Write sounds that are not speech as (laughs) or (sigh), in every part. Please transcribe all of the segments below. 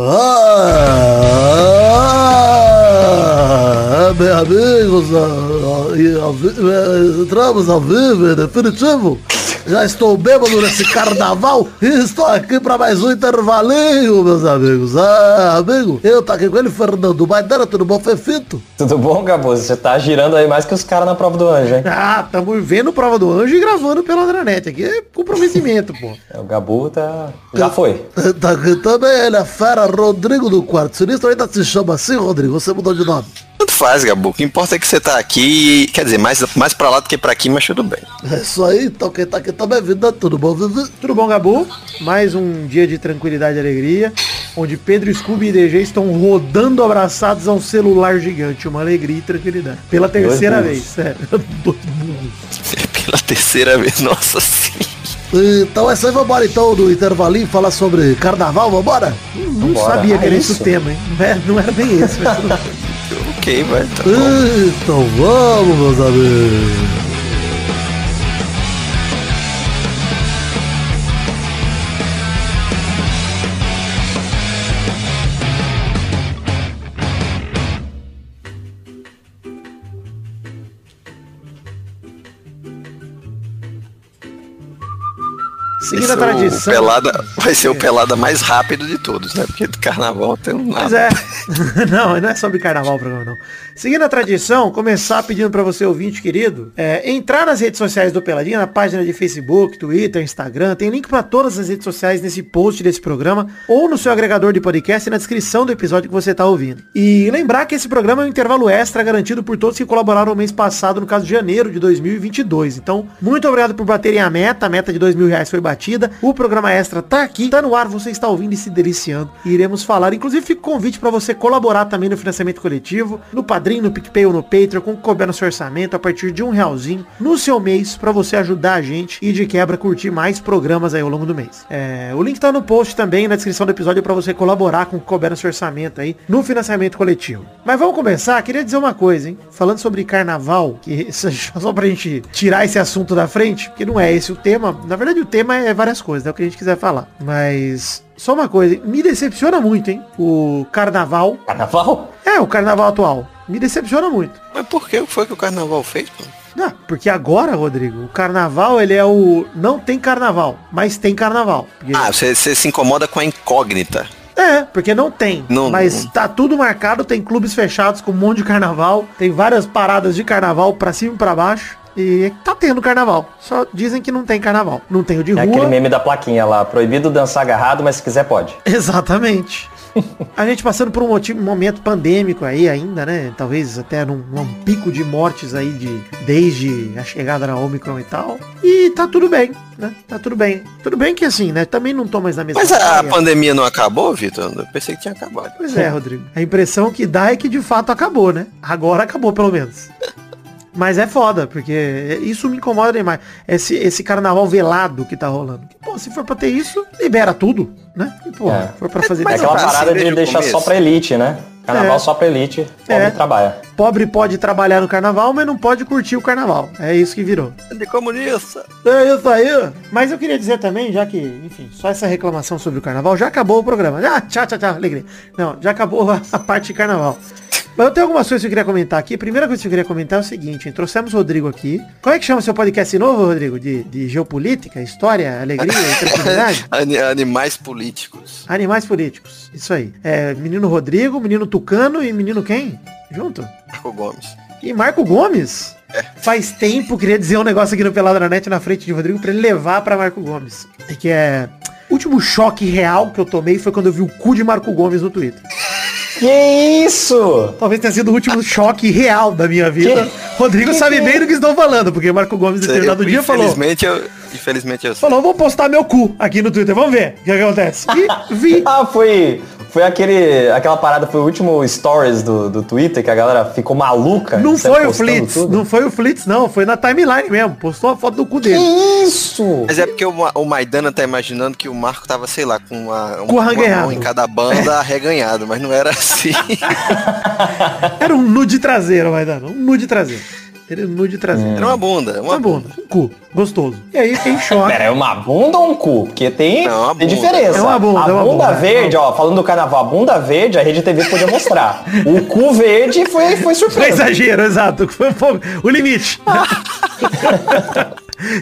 Ah, meus amigos, ah, ah, entramos ao vivo, definitivo. Já estou bêbado nesse carnaval e estou aqui para mais um intervalinho, meus amigos. Ah, amigo, eu tô aqui com ele, Fernando Maidana, tudo bom, Fefito? Tudo bom, Gabo? Você tá girando aí mais que os caras na prova do anjo, hein? Ah, estamos vendo prova do anjo e gravando pela Andranet. Aqui é comprometimento, pô. (laughs) É, o Gabu tá... Já foi. (laughs) Tá aqui também ele, a fera Rodrigo do Quarto Sinistro. Ainda se chama assim, Rodrigo? Você mudou de nome? Tanto faz, Gabu. O que importa é que você tá aqui, quer dizer, mais, mais pra lá do que pra aqui, mas tudo bem. É isso aí, então quem tá aqui também é vida, tudo bom, Vivi? Tudo bom, Gabu? Mais um dia de tranquilidade e alegria, onde Pedro, Scooby e DG estão rodando abraçados a um celular gigante. Uma alegria e tranquilidade. Pela terceira vez, sério. (laughs) Dois burros. Pela terceira vez, nossa senhora. Então é isso aí, vambora então do intervalinho falar sobre carnaval, vambora? Não Vambora. sabia que Ah, era isso? esse o tema, hein? Não era, não era bem esse, mas tudo bem. Vai, tá. Então vamos, meus amigos. Seguindo a é o tradição. pelada, vai ser o pelada mais rápido de todos, né? Porque do carnaval tem um nada. é. (laughs) não, não é sobre carnaval o programa, não. Seguindo a tradição, começar pedindo pra você, ouvinte querido, é, entrar nas redes sociais do Peladinha, na página de Facebook, Twitter, Instagram. Tem link pra todas as redes sociais nesse post desse programa, ou no seu agregador de podcast e na descrição do episódio que você tá ouvindo. E lembrar que esse programa é um intervalo extra garantido por todos que colaboraram no mês passado, no caso de janeiro de 2022. Então, muito obrigado por baterem a meta. A meta de dois mil reais foi batida. O programa extra tá aqui, tá no ar, você está ouvindo e se deliciando. E iremos falar. Inclusive, fica o convite para você colaborar também no financiamento coletivo, no Padrim, no PicPay ou no Patreon, com couber no seu orçamento, a partir de um realzinho no seu mês, para você ajudar a gente e de quebra curtir mais programas aí ao longo do mês. É, o link tá no post também, na descrição do episódio, para você colaborar com o couber no seu orçamento aí, no financiamento coletivo. Mas vamos começar, queria dizer uma coisa, hein? Falando sobre carnaval, que (laughs) só pra gente tirar esse assunto da frente, porque não é esse o tema. Na verdade, o tema é várias coisas, é o que a gente quiser falar. Mas só uma coisa, me decepciona muito, hein? O carnaval. Carnaval? É, o carnaval atual. Me decepciona muito. Mas por que foi que o carnaval fez, pô? Ah, porque agora, Rodrigo, o carnaval, ele é o... Não tem carnaval, mas tem carnaval. Porque- Ah, você, você se incomoda com a incógnita. É, porque não tem. Não- mas não- tá tudo marcado, tem clubes fechados com um monte de carnaval, tem várias paradas de carnaval pra cima e pra baixo. E tá tendo carnaval. Só dizem que não tem carnaval. Não tem o de É rua. aquele meme da plaquinha lá, proibido dançar agarrado, mas se quiser pode. (laughs) Exatamente. A gente passando por um motivo- momento pandêmico aí ainda, né? Talvez até num, num pico de mortes aí de desde a chegada da Omicron e tal. E tá tudo bem, né? Tá tudo bem. Tudo bem que assim, né? Também não tô mais na mesma Mas a praia. pandemia não acabou, Vitor? Eu pensei que tinha acabado. Pois é, Rodrigo. A impressão que dá é que de fato acabou, né? Agora acabou, pelo menos. (laughs) Mas é foda, porque isso me incomoda demais. Esse, esse carnaval velado que tá rolando. Pô, se for pra ter isso, libera tudo, né? E, pô, É. for pra fazer É Mas aquela tá parada de deixar só pra elite, né? Carnaval É. só pra elite, pobre É. trabalha. Pobre pode trabalhar no carnaval, mas não pode curtir o carnaval. É isso que virou. De comunista. É isso aí. Mas eu queria dizer também, já que, enfim, só essa reclamação sobre o carnaval, já acabou o programa. Ah, tchau, tchau, tchau, alegria. Não, já acabou a, (laughs) a parte de carnaval. Mas eu tenho algumas coisas que eu queria comentar aqui. A primeira coisa que eu queria comentar é o seguinte, hein? trouxemos o Rodrigo aqui. Como é que chama seu podcast novo, Rodrigo? De, de geopolítica, história, alegria (laughs) tranquilidade? Ani- animais políticos. Animais políticos. Isso aí. É, menino Rodrigo, menino Tucano e menino quem? Junto? Marco Gomes. E Marco Gomes? Faz tempo, queria dizer um negócio aqui no Peladranet na frente de Rodrigo pra ele levar pra Marco Gomes. E que é... O último choque real que eu tomei foi quando eu vi o cu de Marco Gomes no Twitter. Que isso? Talvez tenha sido o último choque real da minha vida. Que- (laughs) Rodrigo que sabe que- bem do que estou falando, porque Marco Gomes, em determinado dia, falou... Infelizmente eu, eu sei. Falou, vou postar meu cu aqui no Twitter, vamos ver o que acontece. E vi... (laughs) Ah, foi. Foi aquele. Aquela parada, foi o último stories do, do Twitter que a galera ficou maluca. Não foi o Flitz, tudo. não foi o Flitz, não. Foi na timeline mesmo. Postou a foto do cu dele. Que isso? Mas é porque o, o Maidana tá imaginando que o Marco tava, sei lá, com uma, Com uma, arranhado. mão em cada banda (laughs) arreganhado, mas não era assim. Era um nude traseiro, vai dando. Um nude traseiro. Ele nude traseiro. Era uma bunda. Uma, Uma bunda, um cu, gostoso. E aí fiquei em choque. Pera, é uma bunda ou um cu? Porque tem, Não, é uma tem bunda. diferença. É uma bunda, a é uma bunda bunda. verde, ó, falando do carnaval, a bunda verde, a Rede TV podia mostrar. o cu verde foi, foi Foi surpresa. exagero, exato. Foi o limite. (laughs)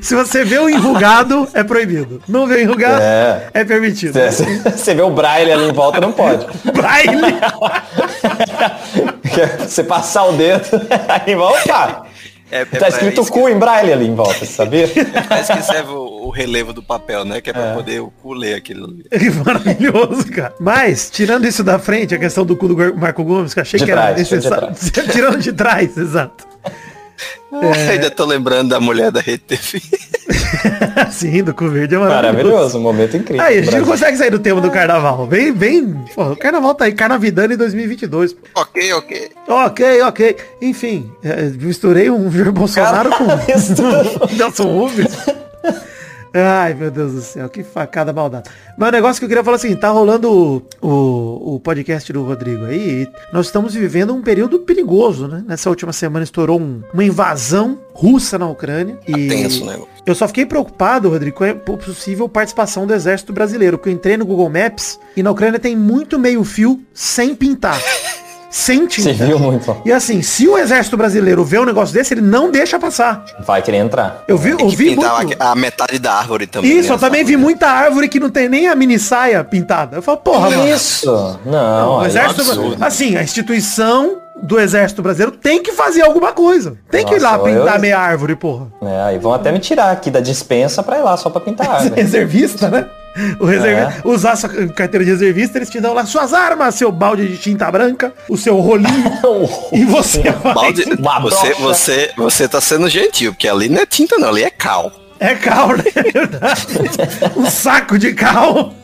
Se você vê o enrugado, é proibido. Não vê o enrugado, é, É. permitido. Você vê o braille ali em volta, não pode. (laughs) Braille. (laughs) Você passar o dedo, aí opa! É, é Tá escrito cu em braille ali em volta, você sabia? que- (laughs) Pra isso que serve o, o relevo do papel, né? Que é pra poder o cu ler aquilo ali. (laughs) Que maravilhoso, cara. Mas, tirando isso da frente, a questão do cu do Marco Gomes, que eu achei De que era trás, de necessário. (laughs) tirando de trás, exato. É. (laughs) Ainda tô lembrando da mulher da Rede TV. (laughs) Sim, do cu verde é maravilhoso. Maravilhoso, um momento incrível. Aí, a gente não consegue sair do tema do carnaval. Bem, bem. Pô, o carnaval tá aí, Carnavidano em 2022. pô. ok, ok. Ok, ok. Enfim, é, misturei um Jair Bolsonaro com (laughs) Nelson Rubens. Ai, meu Deus do céu, que facada maldade. Mas o negócio que eu queria falar assim, tá rolando o, o, o podcast do Rodrigo aí, e nós estamos vivendo um período perigoso, né? Nessa última semana estourou um- uma invasão russa na Ucrânia. E tenso o negócio. eu só fiquei preocupado, Rodrigo, com a possível participação do exército brasileiro, porque eu entrei no Google Maps e na Ucrânia tem muito meio fio sem pintar. (laughs) sem tinta. Você viu muito. E assim, se o exército brasileiro vê um negócio desse, ele não deixa passar. Vai querer entrar. Eu vi, eu vi muito... a, metade da árvore também. Isso, né? eu também vi muita árvore que não tem nem a mini saia pintada. Eu falo, porra, mano. Isso! Não, O aí exército, é um assim, a instituição do exército brasileiro tem que fazer alguma coisa. Tem que ir lá Nossa, pintar eu- meia árvore, porra. É, aí vão até me tirar aqui da dispensa pra ir lá só pra pintar a (laughs) árvore. Reservista, né? O reservi... É. Usar sua carteira de reservista, eles te dão lá suas armas, seu balde de tinta branca, o seu rolinho. (laughs) e você vai. Balde, (laughs) você, você, você tá sendo gentil, porque ali não é tinta não, ali é cal. É cal, né? É verdade. (laughs) um saco de cal.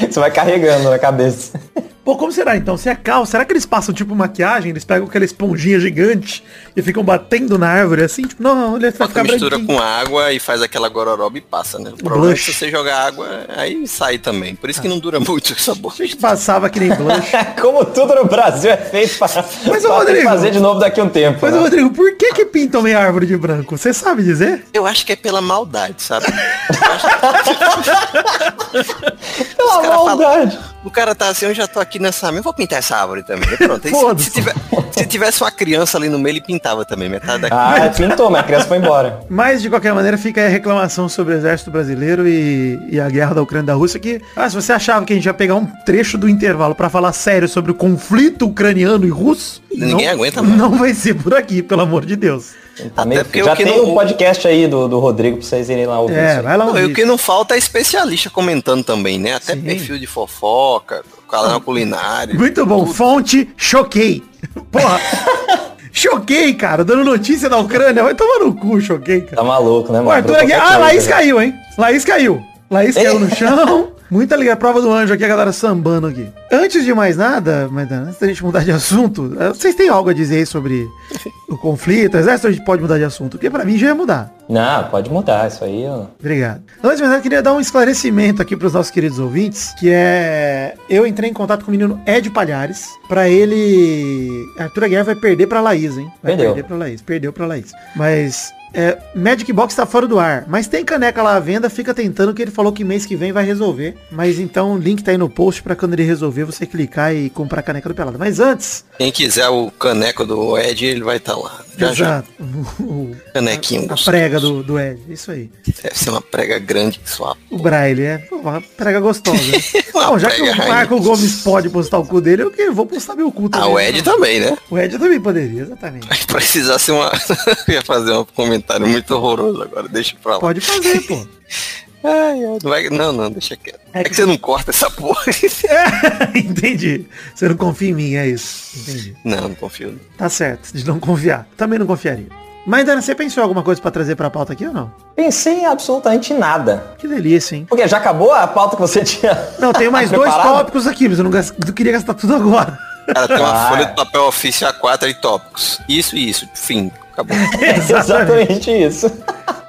Você vai carregando na cabeça. Pô, como será então? Se é cal, será que eles passam tipo maquiagem? Eles pegam aquela esponjinha gigante e ficam batendo na árvore assim? Tipo, não, ele vai ficar mistura branquinho. com água e faz aquela gororoba e passa, né? O problema é que blush. se você jogar água, aí sai também. Por isso que não dura muito essa boa. A gente passava que nem blush. (laughs) Como tudo no Brasil é feito para Mas, Rodrigo, fazer de novo daqui a um tempo. Mas, né? Rodrigo, por que que pintam meia árvore de branco? Você sabe dizer? Eu acho que é pela maldade, sabe? (laughs) Pela maldade. O cara tá assim, eu já tô aqui nessa minha, eu vou pintar essa árvore também. Pronto, se, (laughs) se, tiver- se tivesse uma criança ali no meio, ele pintava também, metade daqui. Ah, pintou, mas a criança foi embora. Mas, de qualquer maneira, fica aí a reclamação sobre o exército brasileiro e, e a guerra da Ucrânia e da Rússia, que, ah, se você achava que a gente ia pegar um trecho do intervalo pra falar sério sobre o conflito ucraniano e russo, Ninguém não, aguenta mais. Não vai ser por aqui, pelo amor de Deus. Tá meio- porque Já o que tem não- um podcast aí do, do Rodrigo pra vocês irem lá ouvir. É, vai lá Não, e ouvir. o que não falta é especialista comentando também, né? Até Sim. perfil de fofoca, canal culinário. Muito bom. Fonte, choquei. (laughs) Porra. choquei, cara. Dando notícia da Ucrânia. Vai tomar no cu, choquei, cara. Tá maluco, né, mano? Arthur aqui. qualquer Ah, Laís caiu, hein? Laís caiu. Laís caiu no chão. (laughs) Muita liga prova do anjo aqui, a galera sambando aqui. Antes de mais nada, mas antes da gente mudar de assunto, eh, vocês têm algo a dizer sobre o conflito? O exército a gente pode mudar de assunto? Porque pra mim já ia mudar. Não, pode mudar, isso aí. ó. Obrigado. Antes de mais nada, eu queria dar um esclarecimento aqui para os nossos queridos ouvintes, que é... Eu entrei em contato com o menino Ed Palhares, pra ele... Arthur Aguiar vai perder pra Laís, hein? Vai Perdeu. perder pra Laís, perdeu pra Laís. Mas... É, Magic Box tá fora do ar, mas tem caneca lá à venda, fica tentando que ele falou que mês que vem vai resolver. Mas então o link tá aí no post pra quando ele resolver você clicar e comprar a caneca do Pelado. Mas antes, Quem quiser o caneco do Ed, ele vai estar lá. Já já. exato, (laughs) o- Canequinho a gostoso. prega do, do Ed, isso aí. Deve ser uma prega grande que sua. O Braille é uma prega gostosa. (laughs) Bom, já que o rainha. Marco Gomes pode postar o cu dele, eu vou postar meu cu também. Ah, o Ed né? também, né? O Ed também poderia, exatamente. Ser uma. (laughs) Eu ia fazer um comentário muito horroroso agora, deixa pra lá. Pode fazer, pô. (laughs) Ai, ai, não, vai... não, não, deixa quieto. É É, que- que você não corta essa porra. (laughs) Entendi. Você não confia em mim, é isso. Entendi. não, não confio. Tá certo, de não confiar. Também não confiaria. Mas, Dana, você pensou em alguma coisa pra trazer pra pauta aqui ou não? Pensei em absolutamente nada. Que delícia, hein? Porque já acabou a pauta que você (laughs) tinha. Não, tenho mais dois tópicos aqui, mas eu não, gas- não queria gastar tudo agora. Cara, tem uma Ah. folha de papel ofício A4 e tópicos. Isso e isso. Fim. Acabou. (laughs) Exatamente isso.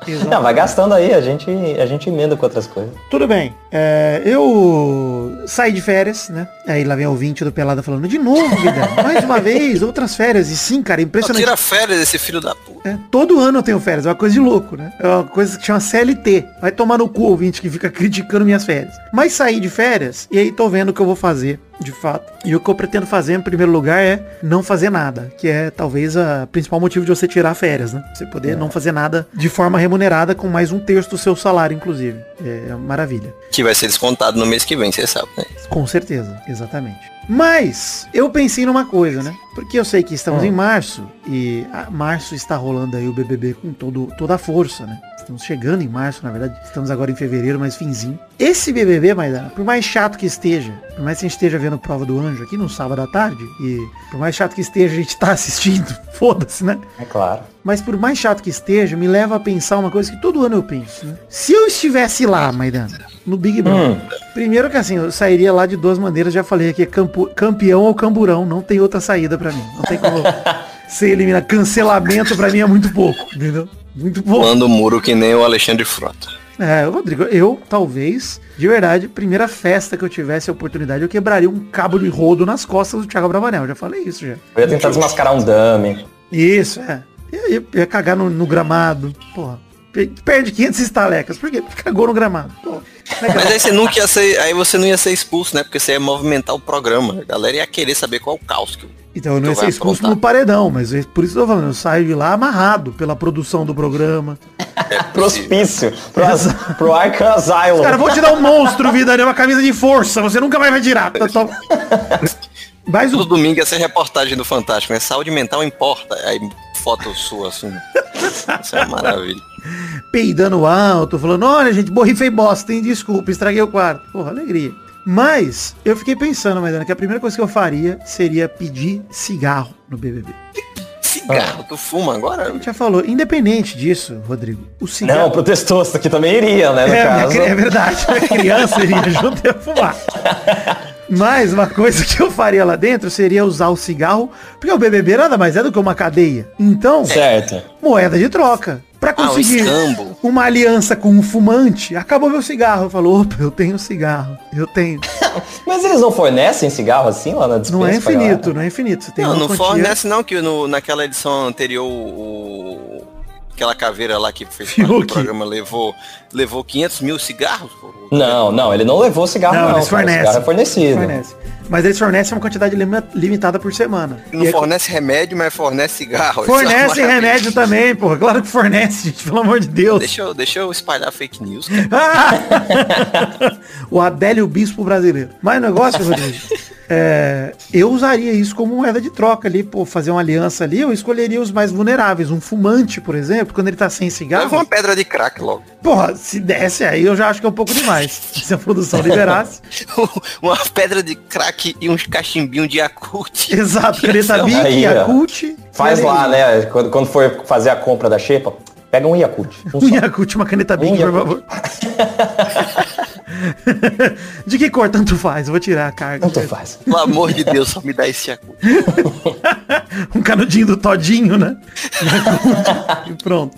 Exatamente. Não, vai gastando aí, a gente, a gente emenda com outras coisas. Tudo bem. É, eu saí de férias, né? Aí lá vem o ouvinte do Pelada falando, de novo, vida, mais uma vez, outras férias. E sim, cara, impressionante. tira férias esse filho da puta. É, todo ano eu tenho férias, é uma coisa de louco, né? É uma coisa que chama CLT. Vai tomar no cu, ouvinte, que fica criticando minhas férias. Mas saí de férias e aí tô vendo o que eu vou fazer, de fato. E o que eu pretendo fazer, em primeiro lugar, é não fazer nada. Que é talvez a principal motivo de você tirar férias, né? Você poder não fazer nada de forma remunerada com mais um terço do seu salário, inclusive. É maravilha. Que vai ser descontado no mês que vem, você sabe, né? Com certeza, exatamente. Mas eu pensei numa coisa, né? Porque eu sei que estamos em março e ah, março está rolando aí o BBB com todo, toda a força, né? Estamos chegando em março, na verdade. Estamos agora em fevereiro, mas finzinho. Esse BBB, Maidana, por mais chato que esteja, por mais que a gente esteja vendo Prova do Anjo aqui no sábado à tarde, e por mais chato que esteja, a gente tá (laughs) assistindo, foda-se, né? É claro. Mas por mais chato que esteja, me leva a pensar uma coisa que todo ano eu penso, né? Se eu estivesse lá, Maidana, no Big Brother, primeiro que assim, eu sairia lá de duas maneiras, já falei aqui, campo- campeão ou camburão, não tem outra saída pra mim. Não tem como (laughs) ser eliminado. Cancelamento pra mim é muito pouco, entendeu? Muito pouco. Pulando o muro que nem o Alexandre Frota. É, Rodrigo, eu talvez, de verdade, primeira festa que eu tivesse a oportunidade, eu quebraria um cabo de rodo nas costas do Thiago Bravanel. Já falei isso já. Eu ia tentar desmascarar um dummy. Isso, é. Ia, ia- ia cagar no, no gramado. Porra. Pe- Perde 500 estalecas. Por quê? Porque cagou no gramado. Porra. Mas aí você nunca ia ser, aí você não ia ser expulso, né? Porque você ia movimentar o programa. A galera ia querer saber qual o caos que o- Então eu não ia ser expulso aprontar. no paredão, mas é por isso que eu tô falando, eu saio de lá amarrado pela produção do programa. (laughs) Pro hospício. Pro, as- pro Arkham Asylum. Cara, vou te dar um monstro, vida, né? Uma camisa de força, você nunca mais vai tirar. Tá, tá. Mas Todo o domingo ia ser reportagem do Fantástico, né? Saúde mental importa. Aí foto sua, assim. Isso é uma maravilha. Peidando alto, falando, olha, gente, borrifei bosta, hein? Desculpa, estraguei o quarto. Porra, alegria. Mas eu fiquei pensando, Maidana, que a primeira coisa que eu faria seria pedir cigarro no BBB. Cigarro, tu fuma agora? A gente já falou, independente disso, Rodrigo, o cigarro... Não, pro testosto que também iria, né, no É, minha caso. cri- é verdade, a criança iria (laughs) junto e fumar. Mas uma coisa que eu faria lá dentro seria usar o cigarro, porque o BBB nada mais é do que uma cadeia. Então, Certo. moeda de troca. Pra Ah, um conseguir escambo. uma aliança com um fumante, acabou meu cigarro. Eu falo, opa, eu tenho cigarro. Eu tenho. (laughs) Mas eles não fornecem cigarro assim lá na dispensa? Não é galera? infinito, não é infinito. Você tem Não, não quantia- fornece não, que no, naquela edição anterior o... Aquela caveira lá que fez do programa levou, levou 500 mil cigarros? Não, não, ele não levou cigarro Não, não. eles cara. O fornecem. cigarro é fornecido. Fornece. Mas eles fornecem uma quantidade limi- limitada por semana. Não E aí- fornece remédio, mas fornece cigarro. É Fornece maravilha. remédio também, porra. Claro que fornece, gente, pelo amor de Deus. Deixa eu, deixa eu espalhar fake news, cara. (laughs) o Adélio Bispo brasileiro. Mas o negócio, Rodrigo, (laughs) é, eu usaria isso como moeda de troca ali, pô, fazer uma aliança ali, eu escolheria os mais vulneráveis. Um fumante, por exemplo, quando ele tá sem Leva cigarro. uma pedra de crack logo. Porra, se desse aí eu já acho que é um pouco demais. (laughs) Se a produção liberasse. uma pedra de crack e uns cachimbinhos de Yakult. (laughs) Exato, caneta Bic, Aí, ó. Yakult. Faz e lá, aí- né? Quando, quando for fazer a compra da xepa, pega um Yakult. Um (laughs) Um. Yakult, uma caneta Bic, Um por favor. (laughs) De que cor tanto faz? Eu vou tirar a carga. Tanto faz. Pelo amor de Deus, só me dá esse Yakult. um canudinho do Todinho, né? e pronto.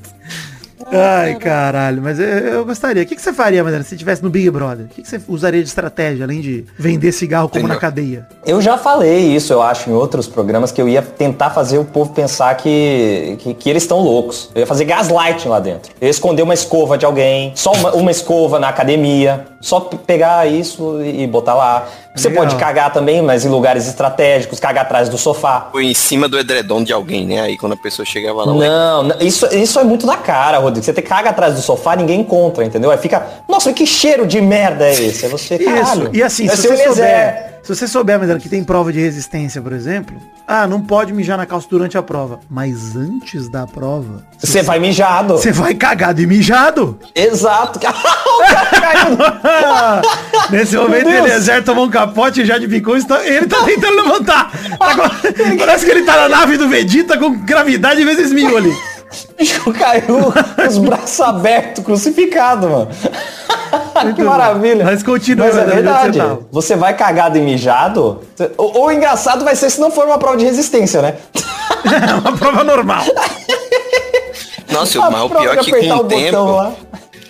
Ai, caralho, mas eu, eu gostaria. O que, que você faria, Madalena, se estivesse no Big Brother? O que, que você usaria de estratégia, além de vender cigarro como na cadeia? Eu já falei isso, eu acho, em outros programas, que eu ia tentar fazer o povo pensar que, que, que eles estão loucos. Eu ia fazer gaslighting lá dentro. Eu ia esconder uma escova de alguém, só uma, uma escova na academia. Só pegar isso e, botar lá. Você Legal. pode cagar também, mas em lugares estratégicos, cagar atrás do sofá. Foi em cima do edredom de alguém, né? Aí quando a pessoa chegava lá, Não, não, isso, isso é muito da cara, Rodrigo. Você te caga atrás do sofá, ninguém encontra, entendeu? Aí fica, nossa, que cheiro de merda é esse? É você. Isso. E assim, Deve se você souber, se você souber, Madalena, que tem prova de resistência, por exemplo, ah, não pode mijar na calça durante a prova. Mas antes da prova, Você vai mijado. você vai cagado e mijado. Exato. (laughs) (laughs) Nesse momento, Deus. Eliezer tomou um capote já de picou, ele tá tentando levantar. (laughs) Parece que ele tá na nave do Vegeta com gravidade vezes mil ali. O bicho caiu com os braços abertos, crucificado, mano. (laughs) que maravilha. Mas continua, Mas é verdade. você tava? Você vai cagado e mijado. O, o engraçado vai ser se não for uma prova de resistência, né? É (laughs) uma prova normal. Nossa, mas o pior é que com o o botão tempo, lá.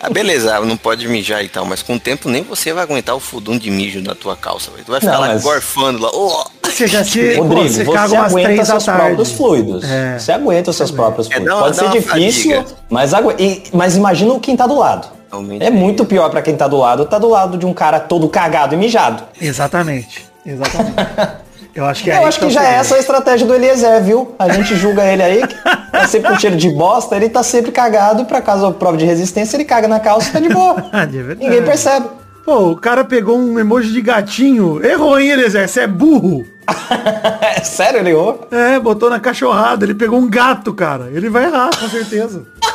Ah, beleza, não pode mijar e tal, mas com o tempo nem você vai aguentar o fudum de mijo na tua calça, velho. Tu vai ficar Não, lá mas- gorfando lá. "Oh". Você já se... Rodrigo, você você, caga umas aguenta seus tarde. próprios fluidos. É. Você aguenta os seus próprios É, fluidos. dá uma- Pode ser difícil, fadiga. mas, agu... e- mas imagina quem tá do lado. Realmente É muito pior pra quem tá do lado. Tá do lado de um cara todo cagado e mijado. Exatamente. Exatamente. (laughs) Eu acho que é Eu acho tá que já é essa a estratégia do Eliezer, viu? A gente julga ele aí, que tá sempre com cheiro de bosta, ele tá sempre cagado pra caso a prova de resistência, ele caga na calça e tá de boa. (laughs) Ah, de verdade. Ninguém percebe. Pô, o cara pegou um emoji de gatinho. Errou, hein, Eliezer? Você é burro. (laughs) É sério, ele errou? É, botou na cachorrada. Ele pegou um gato, cara. Ele vai errar, com certeza. (laughs)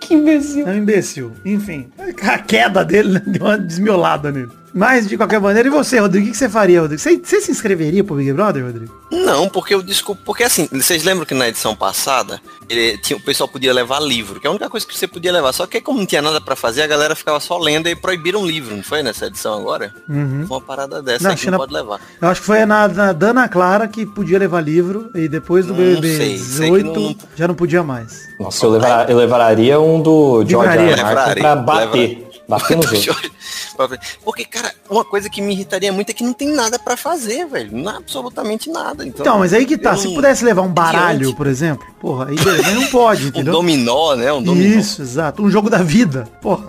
Que imbecil. É um imbecil. Enfim, a queda dele né, deu uma desmiolada nele. Mas, de qualquer maneira, e você, Rodrigo? O que você faria, Rodrigo? Você, você se inscreveria pro Big Brother, Rodrigo? Não, porque eu desculpo. Porque assim, vocês lembram que na edição passada ele, tinha, o pessoal podia levar livro, que é a única coisa que você podia levar. Só que como não tinha nada pra fazer, a galera ficava só lendo e proibiram livro, não foi nessa edição agora? Uhum. Foi uma parada dessa Não, China- não pode levar. Eu acho que foi na, na Dana Clara que podia levar livro e depois do BBB sei, sei que 18 não- já não podia mais. Nossa, eu, levar, eu levaria um do George. Livraria. Martin pra bater. levaria. Bater nos outros. Porque, cara, uma coisa que me irritaria muito é que não tem nada pra fazer, velho. Não, absolutamente nada. Então, Então, mas aí que tá. eu Se não- pudesse levar um baralho, Diante. por exemplo, porra, aí beleza, não pode, (laughs) Um entendeu? dominó, né? Um dominó. Isso, exato. Um jogo da vida. Porra.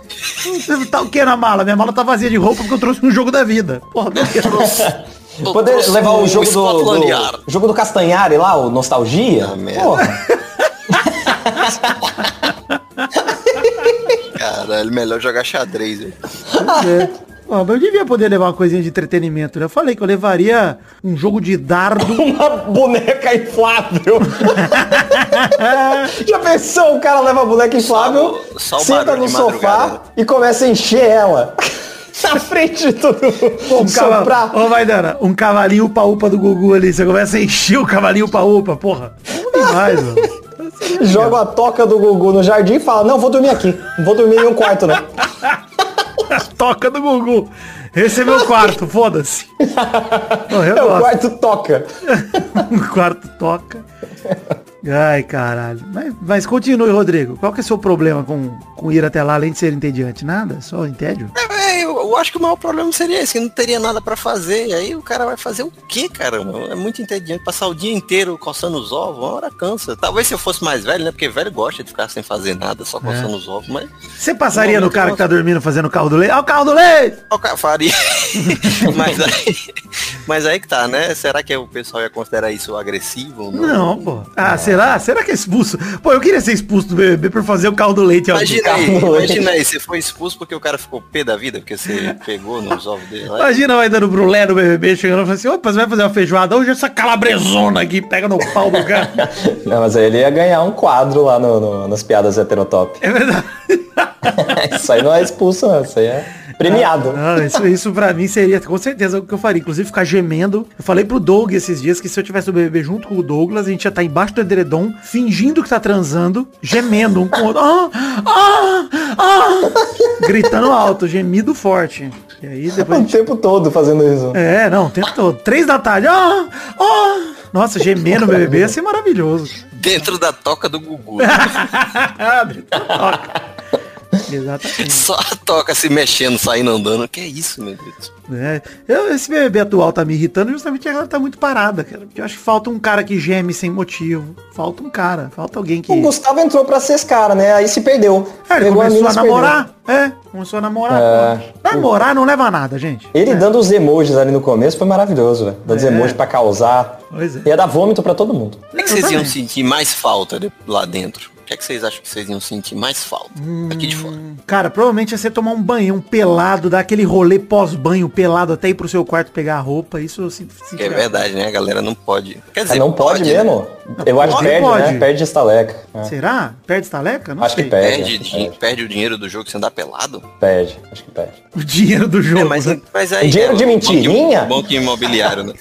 Tá o que na mala? Minha mala tá vazia de roupa porque eu trouxe um jogo da vida. Porra, beleza. (laughs) Poder trouxe levar o jogo do, do jogo do Castanhari lá, o Nostalgia. Ah, merda. (laughs) Caralho, melhor jogar xadrez, velho. É. Eu devia poder levar uma coisinha de entretenimento, né? Eu falei que eu levaria um jogo de dardo. (laughs) Uma boneca inflável. (laughs) Já pensou? O cara leva a boneca inflável, só o senta no sofá e começa a encher ela. (laughs) Na frente de todo mundo. Um Soprar. cavalo, ô Maidana, um cavalinho upa-upa do Gugu ali. Você começa a encher o cavalinho upa-upa, porra. Demais, mano. Joga a toca do Gugu no jardim e fala, não, vou dormir aqui. Não vou dormir em nenhum quarto, não. (laughs) Toca do Gugu. Esse é meu quarto, foda-se. (laughs) É o quarto toca. (laughs) Um quarto toca. Ai, caralho. Mas, mas continue, Rodrigo. Qual que é o seu problema com, com ir até lá, além de ser entediante? Nada? Só entédio? É, eu, eu acho que o maior problema seria esse, que não teria nada pra fazer. E aí o cara vai fazer o quê, caramba? É muito entediante. Passar o dia inteiro coçando os ovos, uma hora cansa. Talvez se eu fosse mais velho, né? Porque velho gosta de ficar sem fazer nada, só coçando os ovos, mas. Você passaria no Momento cara que tá dormindo fazendo o carro do leite? Ó o carro do leite! O cara faria. (laughs) mas, aí, mas aí que tá, né? Será que o pessoal ia considerar isso agressivo? ou Não, pô. Ah, será? Será que é expulso? Pô, eu queria ser expulso do BBB por fazer o carro do leite. ó. Imagina aí, Carro imagina aí, você foi expulso porque o cara ficou pé da vida, porque você pegou nos ovos dele. lá. Imagina vai dando brulé no BBB, chegando e falando assim, opa, você vai fazer uma feijoada? Hoje essa calabresona aqui, pega no pau do cara. (laughs) Não, mas aí ele ia ganhar um quadro lá no, no- nas piadas heterotop. É verdade. (laughs) Isso aí não é expulso, não. Isso aí é premiado. Não, isso, isso pra mim seria com certeza o que eu faria. Inclusive ficar gemendo. Eu falei pro Doug esses dias que se eu tivesse o BBB junto com o Douglas, a gente ia estar embaixo do edredom, fingindo que tá transando, gemendo um com o outro. Ah, ah, ah, gritando alto, gemido forte. E aí depois O gente... tempo todo fazendo isso. É, não, o tempo todo. Três da tarde. Ah, ah. Nossa, gemer no BBB ia ser maravilhoso. Dentro da toca do Gugu. (laughs) Exatamente. Só a toca se mexendo, saindo andando. Que é isso, meu Deus? É. Eu, esse BBB atual tá me irritando justamente porque ela tá muito parada, cara. Porque eu acho que falta um cara que geme sem motivo. Falta um cara. Falta alguém que. O Gustavo entrou pra ser esse cara, né? Aí se perdeu. É, ele Pegou começou mina a perdeu. namorar. É, começou a namorar. É. Namorar não leva a nada, gente. Ele é. dando os emojis ali no começo foi maravilhoso, velho. Dando os É. emojis pra causar. Pois é. Ia dar vômito pra todo mundo. O que, que vocês iam sentir mais falta de- lá dentro? O que, é que vocês acham que vocês iam sentir mais falta? Aqui de fora. Cara, provavelmente ia ser tomar um banho, um pelado, dar aquele rolê pós-banho pelado até ir pro seu quarto pegar a roupa. Isso eu sinto. Que é verdade, né? A galera não pode. Quer dizer, Ah, não pode, né? mesmo? Eu acho que pode, perde, pode. né? Perde estaleca. É. Será? Perde estaleca? Não Acho sei. que perde. Perde, que perde. perde o dinheiro do jogo se andar pelado? Perde, acho que perde. O dinheiro do jogo. É, mas, né? mas aí. Dinheiro é, de o banco- mentirinha? Banco imobiliário, né?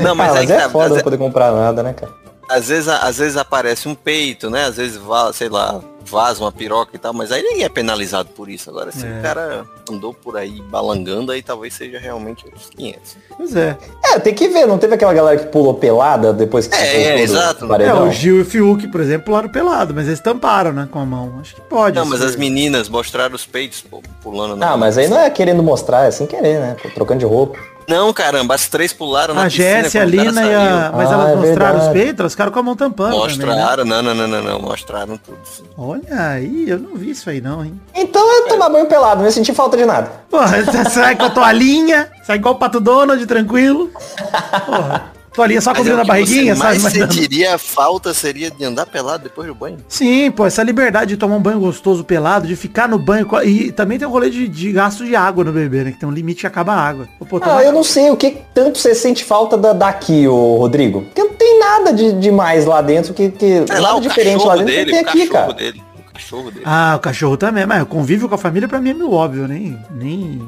Não, Mas, ah, aí mas que é tá, foda mas não é- poder comprar nada, né, cara? Às vezes, às vezes aparece um peito, né? Às vezes, sei lá, vaza uma piroca e tal, mas aí ninguém é penalizado por isso. Agora, se É. o cara andou por aí balangando, aí talvez seja realmente os 500. Pois é. É, tem que ver, não teve aquela galera que pulou pelada depois que É, é, exato. o É, o Gil e o Fiuk, por exemplo, pularam pelado, mas eles tamparam, né, com a mão. Acho que pode. Não, mas ser. as meninas mostraram os peitos pô, pulando na Ah, mas aí não é querendo mostrar, é sem querer, né? Pô, Trocando de roupa. Não, caramba, as três pularam na A piscina Jéssica, a Lina e a... Mas Ah, elas é mostraram os verdade. peitos, elas ficaram com a mão tampando também, né? Mostraram, não, não, não, não, não, mostraram tudo. sim. Olha aí, eu não vi isso aí não, hein? Então é tomar banho pelado, não ia sentir falta de nada. Porra, você (laughs) sai com a toalhinha, sai igual o Pato Donald, tranquilo. Porra, toalhinha só Mas cobrindo é a barriguinha, você sabe? mais Mas sentiria a falta seria de andar pelado depois do banho. Sim, pô, essa liberdade de tomar um banho gostoso pelado, de ficar no banho. E também tem o rolê de, de gasto de água no bebê, né? Que tem um limite que acaba a água. Pô, Ah, tomar- eu não sei o que tanto você sente falta da, daqui, ô Rodrigo. Porque não tem nada de demais lá dentro que, que É nada lá o diferente lá dentro dele, que tem aqui, cara. dele. O cachorro dele. Ah, o cachorro também, mas o convívio com a família pra mim é meio óbvio, nem. Nem,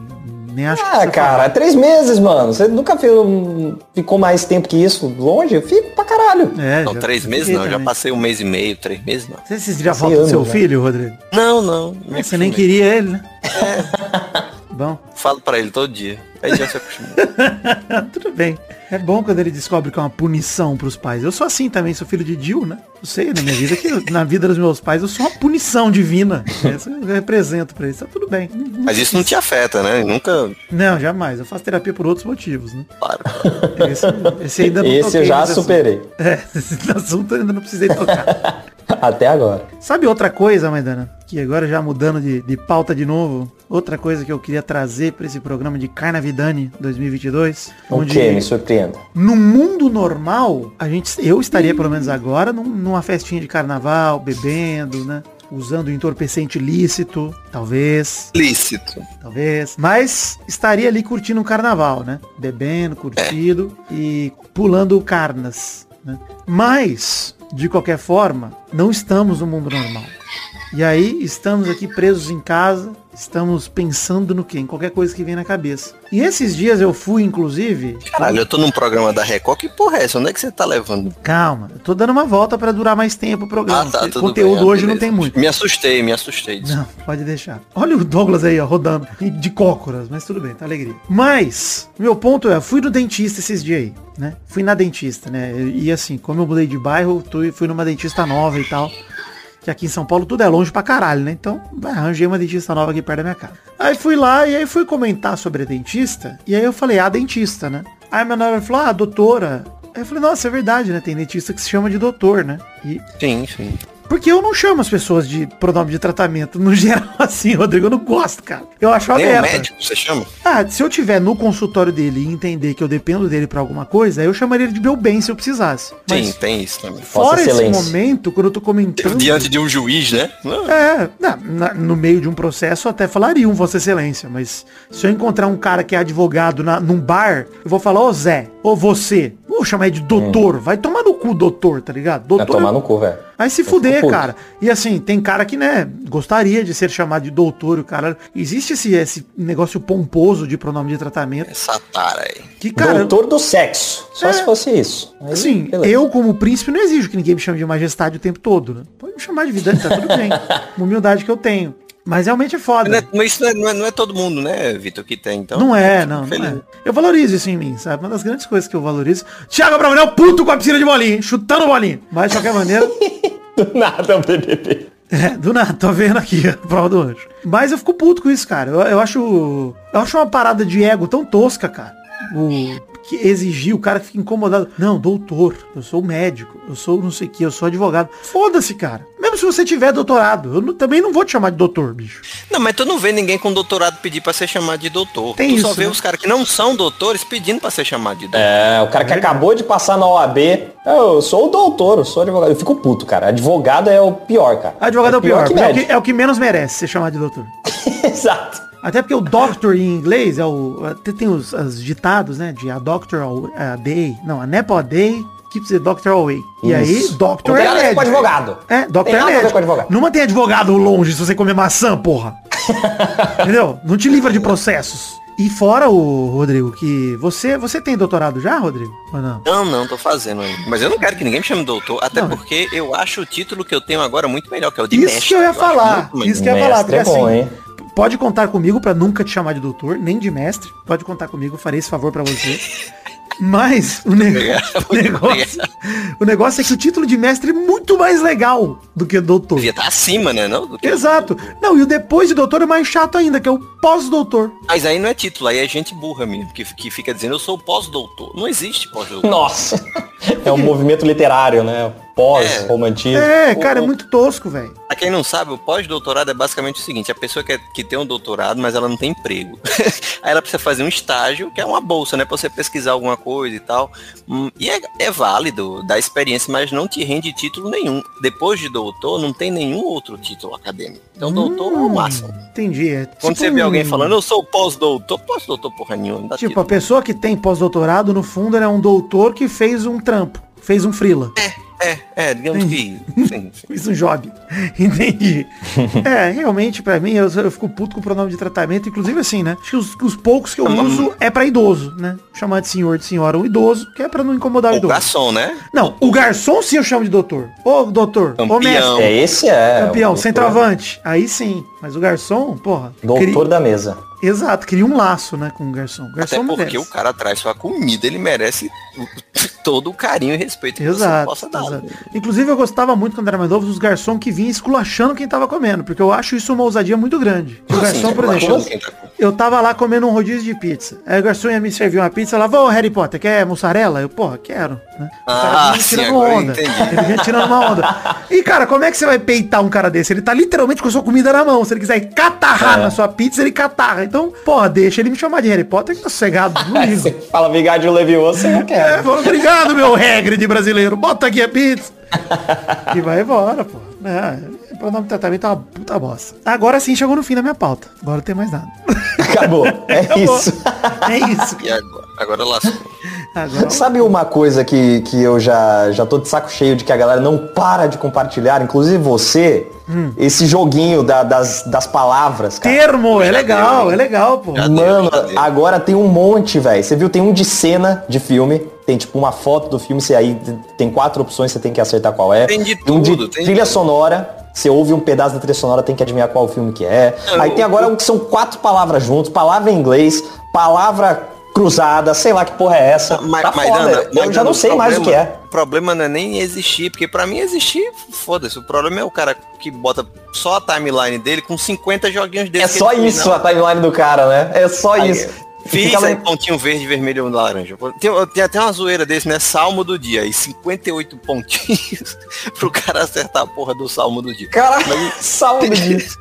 nem acho que Ah, cara, é falar. três meses, mano. Você nunca um- ficou mais tempo que isso longe? Eu fico pra caralho. É, não, já três meses não, já também. passei um mês e meio, três meses não. Você se já falta do seu né? filho, Rodrigo? Não, não. me Você nem queria ele, né? (laughs) Bom, Falo pra ele todo dia. Aí já se acostumou. (laughs) tudo bem. É bom quando ele descobre que é uma punição pros pais. Eu sou assim também, sou filho de Dil, né? Eu sei na minha vida que eu- na vida dos meus pais eu sou uma punição divina. Essa eu represento pra eles. Tá tudo bem. Mas isso não te afeta, né? Nunca. Não, jamais. Eu faço terapia por outros motivos, né? Claro. Esse, esse ainda não Esse eu já nesse assunto. superei. É, (laughs) esse assunto eu ainda não precisei tocar. (laughs) Até agora. Sabe outra coisa, Maidana? Que agora já mudando de, de pauta de novo, outra coisa que eu queria trazer pra esse programa de Carnavidani 2022, O que? Me surpreenda. no mundo normal, a gente, eu estaria pelo menos agora num- numa festinha de carnaval, bebendo, né? Usando entorpecente lícito, talvez, Lícito. talvez. Mas estaria ali curtindo um carnaval, né? Bebendo, curtido e pulando carnas, né? Mas, de qualquer forma, não estamos no mundo normal. E aí, estamos aqui presos em casa, estamos pensando no quê? Em qualquer coisa que vem na cabeça. E esses dias eu fui, inclusive... Caralho, eu tô num programa da Record. Que porra é essa? Onde é que você tá levando? Calma, eu tô dando uma volta pra durar mais tempo o programa. Ah, tá, tudo conteúdo bem, ah, hoje não beleza. tem muito. Me assustei, me assustei. Não, pode deixar. Olha o Douglas aí, ó, rodando. De cócoras, mas tudo bem, tá alegria. Mas, meu ponto é, eu fui no dentista esses dias aí, né? Fui na dentista, né? E assim, como eu mudei de bairro, fui numa dentista nova e tal. Que aqui em São Paulo tudo é longe pra caralho, né? Então, arranjei uma dentista nova aqui perto da minha casa. Aí fui lá e aí fui comentar sobre a dentista. E aí eu falei, ah, dentista, né? Aí minha nova falou, ah, doutora. Aí eu falei, nossa, é verdade, né? Tem dentista que se chama de doutor, né? E Sim, sim. Porque eu não chamo as pessoas de pronome de tratamento, no (laughs) geral, assim, Rodrigo, eu não gosto, cara. Eu acho uma Nem o médico, você chama? Ah, se eu tiver no consultório dele e entender que eu dependo dele pra alguma coisa, aí eu chamaria ele de meu bem se eu precisasse. Mas Sim, tem isso também. fora esse momento, quando eu tô comentando... Diante de um juiz, né? É, na- na- no meio de um processo eu até falaria um Vossa Excelência, mas se eu encontrar um cara que é advogado na, num bar, eu vou falar, ô Zé, ô você, vou chamar ele de doutor, vai tomar no cu, doutor, tá ligado? Vai Doutor tomar é- no cu, velho. Vai se fuder, cara. E assim, tem cara que, né, gostaria de ser chamado de doutor, o cara. Existe esse, esse negócio pomposo de pronome de tratamento. Essa tara aí. Que, cara, Doutor do sexo. Só É. se fosse isso. Aí, assim, beleza. eu como príncipe não exijo que ninguém me chame de majestade o tempo todo, né? Pode me chamar de vidante, tá tudo bem. (laughs) Uma humildade que eu tenho. Mas realmente é foda. É- Mas isso não é, não é- não é todo mundo, né, Vitor, que tem, então. Não é, não, não é. Eu valorizo isso em mim, sabe? Uma das grandes coisas que eu valorizo. Thiago Abravanel, puto com a piscina de bolinha, hein? chutando bolinha. Mas de qualquer maneira, (laughs) Do nada, o BBB. É, do nada, tô vendo aqui a prova do anjo. Mas eu fico puto com isso, cara. Eu, eu acho. Eu acho uma parada de ego tão tosca, cara. O. Que exigir, o cara que fica incomodado. Não, doutor, eu sou médico, eu sou não sei o que, eu sou advogado. Foda-se, cara. Mesmo se você tiver doutorado, eu não- também não vou te chamar de doutor, bicho. Não, mas tu não vê ninguém com doutorado pedir pra ser chamado de doutor. Tem tu só isso, vê né? os caras que não são doutores pedindo pra ser chamado de doutor. É, o cara que acabou de passar na OAB. Eu sou o doutor, eu sou advogado. Eu fico puto, cara. Advogado é o pior, cara. Advogado é, o pior, que é, o que, é o que menos merece ser chamado de doutor. (laughs) Exato. Até porque o doctor em inglês é o. Até tem os, os ditados, né? De a doctor a day. Não, a nepo a day keeps the doctor away. E aí, doctor é médico. com advogado. É, doctor é médico. com advogado. Não tem advogado longe se você comer maçã, porra. (laughs) Entendeu? Não te livra de processos. E fora o Rodrigo, que você você tem doutorado já, Rodrigo? Ou não? Não, não, tô fazendo ainda. Mas eu não quero que ninguém me chame doutor, até Não. porque eu acho o título que eu tenho agora muito melhor, que é o de Isso mestre. que eu ia acho falar. Isso que eu ia falar, porque é bom, assim, hein? pode contar comigo pra nunca te chamar de doutor, nem de mestre. Pode contar comigo, eu farei esse favor pra você. (laughs) Mas o, Obrigado, (laughs) o negócio, o negócio é que o título de mestre é muito mais legal do que doutor. Devia estar acima, né? Não? Do que- Exato. Não, e o depois de doutor é mais chato ainda, que é o pós-doutor. Mas aí não é título, aí é gente burra mesmo, que, que fica dizendo eu sou pós-doutor. Não existe pós-doutor. Nossa. (laughs) É um movimento literário, né? Pós-romantismo. É, O- cara, é muito tosco, velho. Pra quem não sabe, o pós-doutorado é basicamente o seguinte, a pessoa que, é- que tem um doutorado, mas ela não tem emprego. (laughs) Aí ela precisa fazer um estágio, que é uma bolsa, né? Pra você pesquisar alguma coisa e tal. Hum, E é, é válido, dá experiência, mas não te rende título nenhum. Depois de doutor, não tem nenhum outro título acadêmico. Então doutor é o Hum, máximo. Entendi. É Quando tipo você vê um- alguém falando, eu sou pós-doutor, pós-doutor porra nenhuma, Tipo, a pessoa que tem pós-doutorado, no fundo, ela é um doutor que fez um trampo. Fez um frila. É, é, digamos que... sim, sim. (laughs) Fiz um job. Entendi. (laughs) é, realmente, pra mim, eu, eu fico puto com o pronome de tratamento. Inclusive, assim, né? Acho que os, os poucos que eu uso é pra idoso, né? Chamar de senhor, de senhora, um idoso, que é pra não incomodar o O idoso. garçom, né? Não, o garçom sim eu chamo de doutor. Ô, doutor. Ô, Campeão. mestre. É, esse é. Campeão, o centroavante. Aí sim. Mas o garçom, porra. Doutor cri- da mesa. Exato, cria um laço, né, com o garçom. O garçom Até porque merece. o cara traz sua comida, ele merece (laughs) todo o carinho e respeito que você Exato, possa dar. exato. Inclusive eu gostava muito quando era mais novo dos garçons que vinham esculachando quem tava comendo, porque eu acho isso uma ousadia muito grande. O garçom, assim, por exemplo, tá eu tava lá comendo um rodízio de pizza. Aí o garçom ia me servir uma pizza, ela falou, ô Harry Potter, quer mussarela? Eu, porra, quero. Né? O Ah, sim, tirando agora eu onda. entendi. Ele vinha tirando uma onda. E, cara, como é que você vai peitar um cara desse? Ele tá literalmente com a sua comida na mão. Se ele quiser catarrar É. na sua pizza, ele catarra. Então, porra, deixa ele me chamar de Harry Potter que tá sossegado. (laughs) Você fala Vigário Levioso, você não É, quer. falou, obrigado, meu regre de brasileiro. Bota aqui a pizza. (laughs) e vai embora, pô. É, o nome de tratamento é uma puta bosta. Agora sim chegou no fim da minha pauta. Agora não tem mais nada. (laughs) Acabou. É Acabou. isso. É isso. E agora, agora lascou. Agora, Sabe uma coisa que, que eu já, já tô de saco cheio de que a galera não para de compartilhar, inclusive você, Hum. esse joguinho da- das, das palavras, cara. termo, é legal, deu. é legal, pô. Mano, agora tem um monte, velho. Você viu, tem um de cena de filme. Tem tipo uma foto do filme, você aí tem quatro opções, você tem que acertar qual é. Tem de um de tudo, tem trilha tudo. sonora. Você ouve um pedaço da trilha sonora, tem que adivinhar qual filme que é. Não, aí tem agora um que são quatro palavras juntos, palavra em inglês, palavra cruzada, sei lá que porra é essa. Mas, tá mas, foda. Eu mas, já não sei mais o que é. O problema não é nem existir, porque pra mim existir, foda-se. O problema é o cara que bota só a timeline dele com 50 joguinhos É desses. que só isso não. a timeline do cara, né? É só Aí, isso. Fiz lá- pontinho verde, vermelho e laranja. Tem, tem até uma zoeira desse, né? Salmo do dia. E 58 pontinhos (laughs) pro cara acertar a porra do salmo do dia. Caralho, (laughs) salve disso.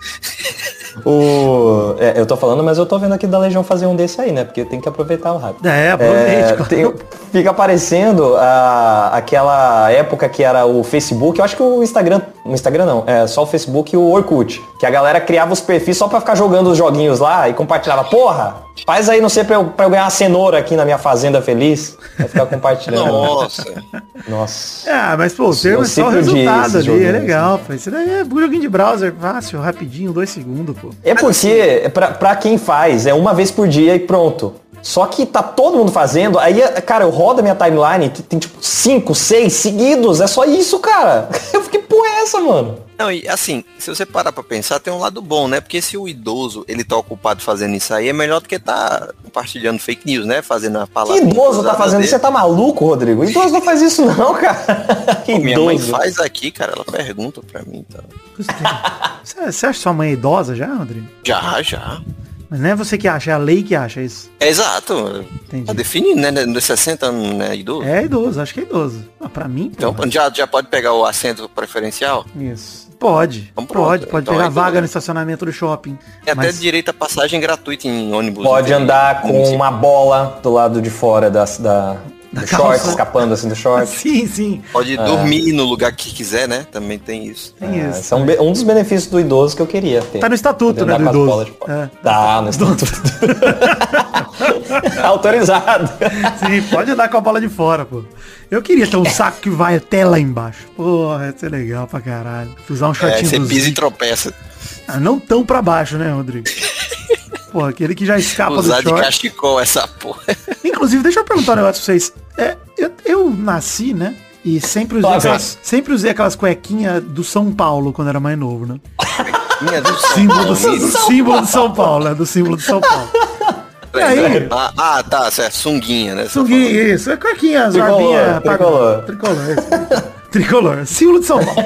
O... é, eu tô falando, mas eu tô vendo aqui da Legião fazer um desse aí, né? Porque tem que aproveitar o rápido. É, aproveite. claro. tem- fica aparecendo a, aquela época que era o Facebook, eu acho que o Instagram, o Instagram não, é só o Facebook e o Orkut, que a galera criava os perfis só pra ficar jogando os joguinhos lá e compartilhava, porra, faz aí, não sei, pra eu, pra eu ganhar uma cenoura aqui na minha fazenda feliz, vai ficar compartilhando. (laughs) Nossa. Nossa. Ah, mas pô, o termo Eu é só o resultado ali, é legal, pô. Isso daí é um joguinho de browser, fácil, rapidinho, dois segundos, pô. É porque, pra, pra quem faz, é uma vez por dia e pronto. Só que tá todo mundo fazendo, aí, cara, eu rodo a minha timeline, tem, tem, tipo cinco, seis seguidos, é só isso, cara. (laughs) Eu fiquei, porra é essa, mano? Não, e assim, se você parar pra pensar, tem um lado bom, né? Porque se o idoso, ele tá ocupado fazendo isso aí, é melhor do que tá compartilhando fake news, né? Fazendo a Que palavra. idoso tá fazendo isso? Você tá maluco, Rodrigo? Idoso não faz isso não, cara. (laughs) Que Pô, minha mãe idoso. faz aqui, cara, ela pergunta pra mim, tá? Você, você acha sua mãe idosa já, Rodrigo? Já, já. Mas não é você que acha, é a lei que acha isso. É exato. Entendi. Tá definido, né? Dos 60 anos, né? Idoso. É idoso, acho que é idoso. Ah, pra mim, Então porra. já, já pode pegar o assento preferencial? Isso. Pode. Então pode, pode Então pegar é vaga no estacionamento do shopping. Tem até Mas- direito a passagem gratuita em ônibus. Pode tem- andar com uma bola do lado de fora da, Da do calça. short, escapando assim do short. (laughs) Sim, sim. Pode dormir no lugar que quiser, né? Também tem isso. Tem É, isso. são be- um dos benefícios do idoso que eu queria ter. Tá no estatuto, né, do idoso. É. Tá, no estatuto. (laughs) Autorizado. (laughs) Sim, pode andar com a bola de fora, pô. Eu queria ter um saco que vai até lá embaixo. Porra, ia ser legal pra caralho. Usar um É, shortinho você do pisa e tropeça. Ah, não tão pra baixo, né, Rodrigo? Pô, aquele que já escapa Usar do de short. cachecol essa porra. (laughs) Inclusive, deixa eu perguntar um negócio pra vocês. É, eu, eu nasci, né? E sempre usei, aquelas, sempre usei aquelas cuequinhas do São Paulo quando era mais novo, né? Do São Símbolo do, Paulo, São, mesmo. símbolo do São Paulo, né? Do símbolo do São Paulo. (laughs) E aí? Ah, ah, tá, certo. Sunguinha, né? Sunguinha, isso. É cuequinha, Tricolor, zorbinha. tricolor. Tricolor, isso. (laughs) Tricolor. Símbolo de São Paulo.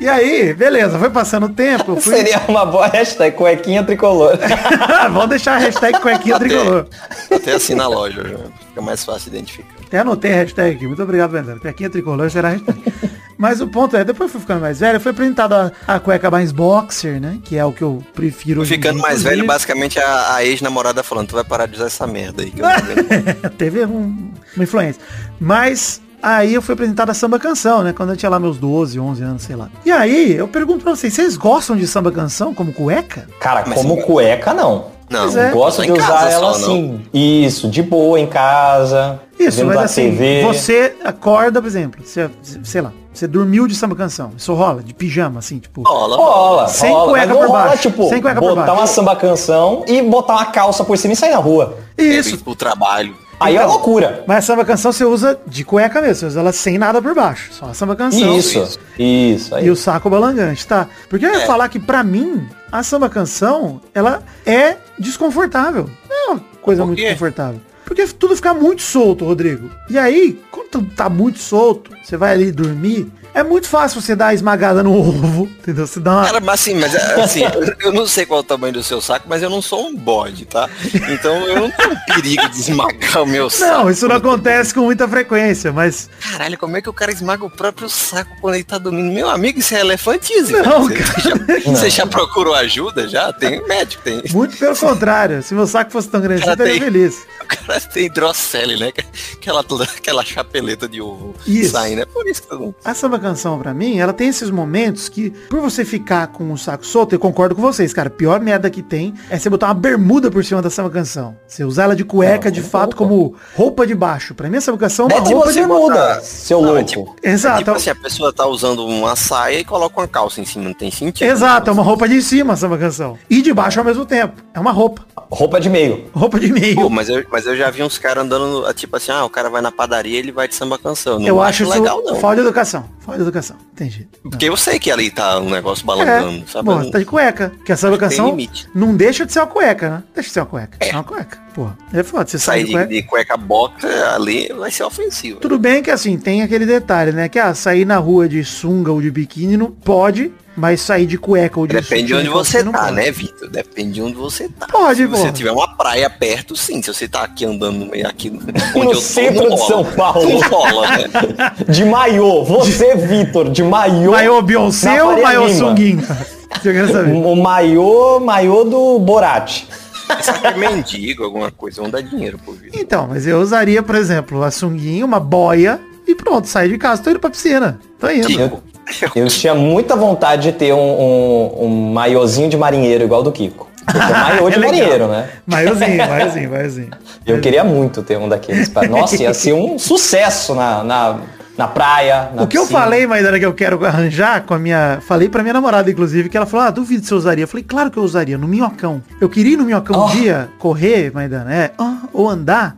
E aí, beleza, foi passando o tempo. Fui... Seria uma boa hashtag, cuequinha tricolor. (laughs) Vamos deixar a hashtag cuequinha tricolor. Até assim na loja, já. fica mais fácil identificar. Até anotei a hashtag aqui. Muito obrigado, Vendendo. Cuequinha tricolor será a hashtag. (laughs) Mas o ponto é, depois eu fui ficando mais velho, foi apresentado a, a cueca mais boxer, né? Que é o que eu prefiro. Ficando mais velho, basicamente a, a ex-namorada falando, tu vai parar de usar essa merda aí. Que eu (laughs) não aguento." Teve um- uma influência. Mas aí eu fui apresentado a samba canção, né? Quando eu tinha lá meus 12, 11 anos, sei lá. E aí eu pergunto pra vocês, vocês gostam de samba canção como cueca? Cara, Mas como sim. cueca, não. Não, é. Gosto de usar casa ela só, não. assim. Isso, de boa em casa. Isso, vendo mas assim, TV. você acorda, por exemplo, você, sei lá, você dormiu de samba canção. Isso rola, de pijama, assim, tipo. Rola. Rola, Sem rola. cueca por rola, baixo, tipo, sem cueca por botar baixo. uma samba canção e botar uma calça por cima e sair na rua. Isso. O trabalho. Aí é Então, loucura. Mas a samba canção você usa de cueca mesmo, você usa ela sem nada por baixo. Só a samba canção. Isso, isso. isso. aí. E o saco balangante, tá? Porque eu ia É. falar que pra mim, a samba canção, ela é desconfortável. Não é uma coisa muito quê? confortável. Porque tudo fica muito solto, Rodrigo. E aí, quando tudo tá muito solto, você vai ali dormir, é muito fácil você dar a esmagada no ovo, (laughs) entendeu? Você dá uma... Cara, mas assim, mas assim, (laughs) eu- não sei qual é o tamanho do seu saco, mas eu não sou um bode, tá? Então eu não tenho perigo de esmagar o meu saco. Não, isso não acontece com muita frequência, mas... Caralho, como é que o cara esmaga o próprio saco quando ele tá dormindo? Meu amigo, isso é elefantismo. Não, você, já, você já procurou ajuda? Já? Tem médico, tem. Muito pelo contrário. Se meu saco fosse tão grande, eu estaria feliz. O cara tem hidrocele, né? Aquela, aquela chapeleta de ovo Isso. saindo. É por isso que eu não... A samba canção, pra mim, ela tem esses momentos que, por você ficar com o saco solto, eu concordo com vocês, cara. A pior merda que tem é você botar uma bermuda por cima da samba canção. Você usar ela de cueca, Não, de fato, vou. como roupa de baixo. Pra mim, a samba canção é uma Mete roupa de... muda, botar- seu Não, é tipo- Exato. Tipo assim, a pessoa tá usando uma saia e coloca uma calça em cima, não tem sentido. Exato, é uma roupa de cima a samba canção. E de baixo ao mesmo tempo. É uma roupa. Roupa de meio. Roupa de meio. Pô, mas eu, mas eu já vi uns caras andando, tipo assim, ah, o cara vai na padaria ele vai de samba canção. Não eu acho isso legal, não. falta de educação. Falta de educação. Entendi. Porque eu sei que ali tá um negócio É, balançando, sabe? bom, tá de cueca. Que a samba Tem canção limite. não deixa de ser uma cueca, né? Deixa de ser uma cueca. É, uma cueca. Porra, é foda. Você sai Sair de de, cueca. de cueca boxa ali vai ser ofensivo. Tudo bem que assim, tem aquele detalhe, né? Que ah, sair na rua de sunga ou de biquíni não pode, mas sair de cueca ou de Depende de onde você não tá, pode. né, Vitor? Depende de onde você tá. Pode, Se você porra. tiver uma praia perto, sim. Se você tá aqui andando no meio aqui (laughs) onde No eu tô, centro não de rola. São Paulo. Rola, né? (laughs) De maiô. Você, Vitor, de maiô. Maiô Beyoncé ou maiô sunguinha? (laughs) Você saber? O maiô, maiô do Borat. Isso é mendigo, alguma coisa. Vão dar dinheiro pro Vitor. Então, mas eu usaria, por exemplo, a sunguinha, uma boia e pronto, sair de casa, tô indo pra piscina. Tô indo. Tipo, Eu tinha muita vontade de ter um, um, um maiôzinho de marinheiro igual do Kiko. Maiô (laughs) de É marinheiro, né? Maiozinho, maiozinho, maiozinho. Eu queria muito ter um daqueles. pra- Nossa, ia ser um sucesso na, na, na praia. na O que eu falei, Maidana, que eu quero arranjar com a minha. Falei pra minha namorada, inclusive, que ela falou, ah, duvido se eu usaria. Eu falei, claro que eu usaria, no minhocão. Eu queria ir no minhocão um Oh. dia, correr, Maidana, é, ah, ou andar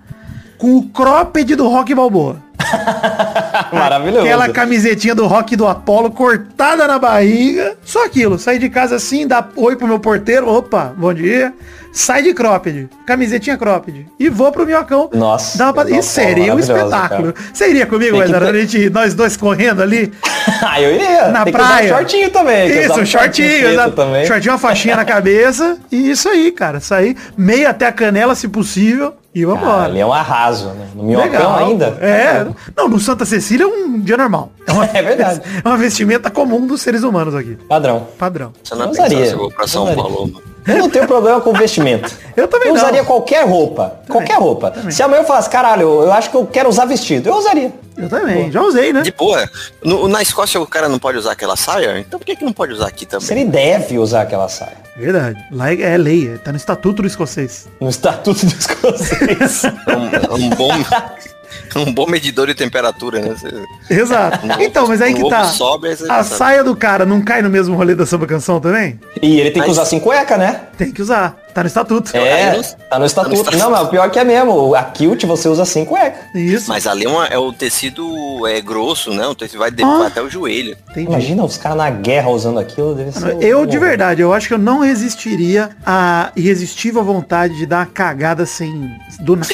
com o cropped do Rock Balboa. (laughs) Maravilhoso. Aquela camisetinha do rock do Apollo cortada na barriga. Só aquilo. Sair de casa assim, dar oi pro meu porteiro. Opa, bom dia. Sai de cropped. Camisetinha cropped. E vou pro minhocão. Nossa, Dá uma que Isso seria um espetáculo. Você iria comigo, que Edgar? ter- A gente, nós dois correndo ali (laughs) ah, eu iria. na Tem que praia. usar um shortinho também. que Isso, um shortinho. também. Shortinho, uma faixinha na (laughs) cabeça. E isso aí, cara. Sair meio até a canela, se possível. E Ah, vambora. ali é um arraso, né? No minhocão Legal. ainda. É. Não, no Santa Cecília é um dia normal. É, uma, (laughs) É verdade. É uma vestimenta comum dos seres humanos aqui. Padrão. Padrão. Você não Eu pensar usaria. se eu vou pra São. Paulo. mano. Eu não tenho problema com vestimento. Eu também Eu não. usaria qualquer roupa. qualquer roupa. Se amanhã eu falasse, caralho, eu acho que eu quero usar vestido, eu usaria. Eu também. Já usei, né? De boa. No- na Escócia o cara não pode usar aquela saia? Então por que, que não pode usar aqui Se também? ele deve usar aquela saia. Verdade. Lá é é lei. Tá no estatuto do escocês. No estatuto do escocês. É (laughs) um, é um bom, é (laughs) (laughs) um bom medidor de temperatura, né? Você- Exato. Então, mas aí o que tá. sobe, aí A sabe. saia do cara não cai no mesmo rolê da samba canção também? e ele tem que usar sem cueca, né? Tem que usar. Tá no estatuto. É, Aí não- tá no estatuto. estatuto. Não, mas o pior que é mesmo. A kilt você usa sem cueca. Isso. Mas ali é, uma- é o tecido é grosso, né? O tecido vai, de- Ah. vai até o joelho. Entendi. Imagina os caras na guerra usando aquilo, deve ser. Eu, um de verdade, eu acho que eu não resistiria à irresistível vontade de dar uma cagada sem... Do nada.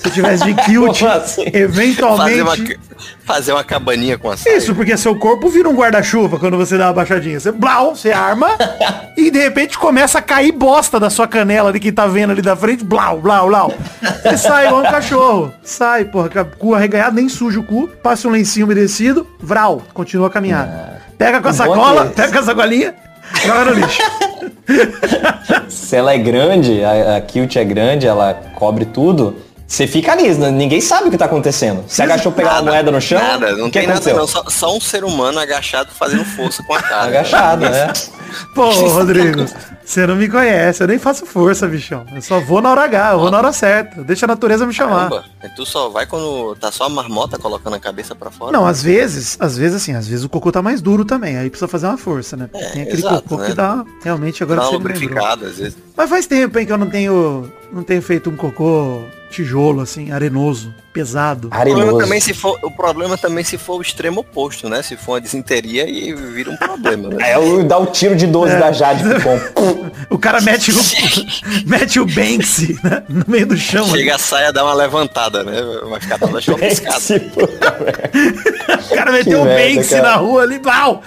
Se eu tivesse de kilt, assim? (laughs) Fazer eventualmente... uma, fazer uma cabaninha com a saia. Isso, porque seu corpo vira um guarda-chuva quando você dá uma baixadinha. Você, blau, você arma (laughs) e de repente começa a cair bosta da sua canela de quem tá vendo ali da frente. Blau, blau, blau. Você sai igual um cachorro. Sai, porra, cu arreganhado, nem suja o cu. Passa um lencinho umedecido. Vral, continua a caminhada. Pega com a sacola, que- pega com a sacolinha, joga no lixo. (laughs) Se ela é grande, a, a kilt é grande, ela cobre tudo. Você fica ali, né? ninguém sabe o que tá acontecendo. Você agachou pegar uma moeda no chão? Nada, não o que tem nada aconteceu? não. Só, só um ser humano agachado fazendo força com a cara. Agachado, né? (laughs) Pô, Rodrigo, você não me conhece, eu nem faço força, bichão. Eu só vou na hora H, eu vou na hora certa. Deixa a natureza me chamar. Caramba, tu só vai quando tá só a marmota colocando a cabeça pra fora. Não, às vezes, às vezes assim, às vezes o cocô tá mais duro também, aí precisa fazer uma força, né? É, Tem aquele exato, cocô né? que dá realmente agora Dá você lubrificada, às vezes. Mas faz tempo, hein, que eu não tenho não tenho feito um cocô tijolo assim, arenoso, pesado. O problema, Arenoso. também se for, o problema também se for o extremo oposto, né? Se for uma desinteria e vira um problema, né? É o dá o tiro de 12 É. da Jade. (laughs) O cara mete o (laughs) mete o Banksy né, no meio do chão. ali. Chega a saia, dá uma levantada, né? Vai ficar toda (laughs) for- O cara meteu o merda, Banksy cara. na rua ali, pau!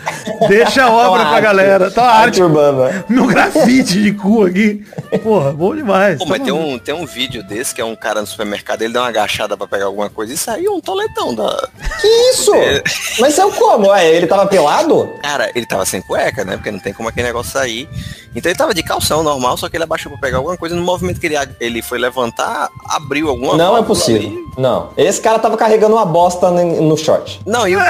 Deixa a obra pra galera. Tá Arte urbana. né? No grafite de cu aqui. Porra, bom demais. Pô, mas tem um, tem um vídeo desse que é um cara no supermercado, ele dá uma agachada pra pegar alguma coisa e saiu um toletão da. Que isso? Mas saiu como? Ué, ele tava pelado? Cara, ele tava sem cueca, né? Porque não tem como aquele negócio sair. Então ele tava de calção normal, só que ele abaixou pra pegar alguma coisa. No movimento que ele, ele foi levantar, abriu alguma Não é possível. ali. Não. Esse cara tava carregando uma bosta no short. Não, e o. (laughs)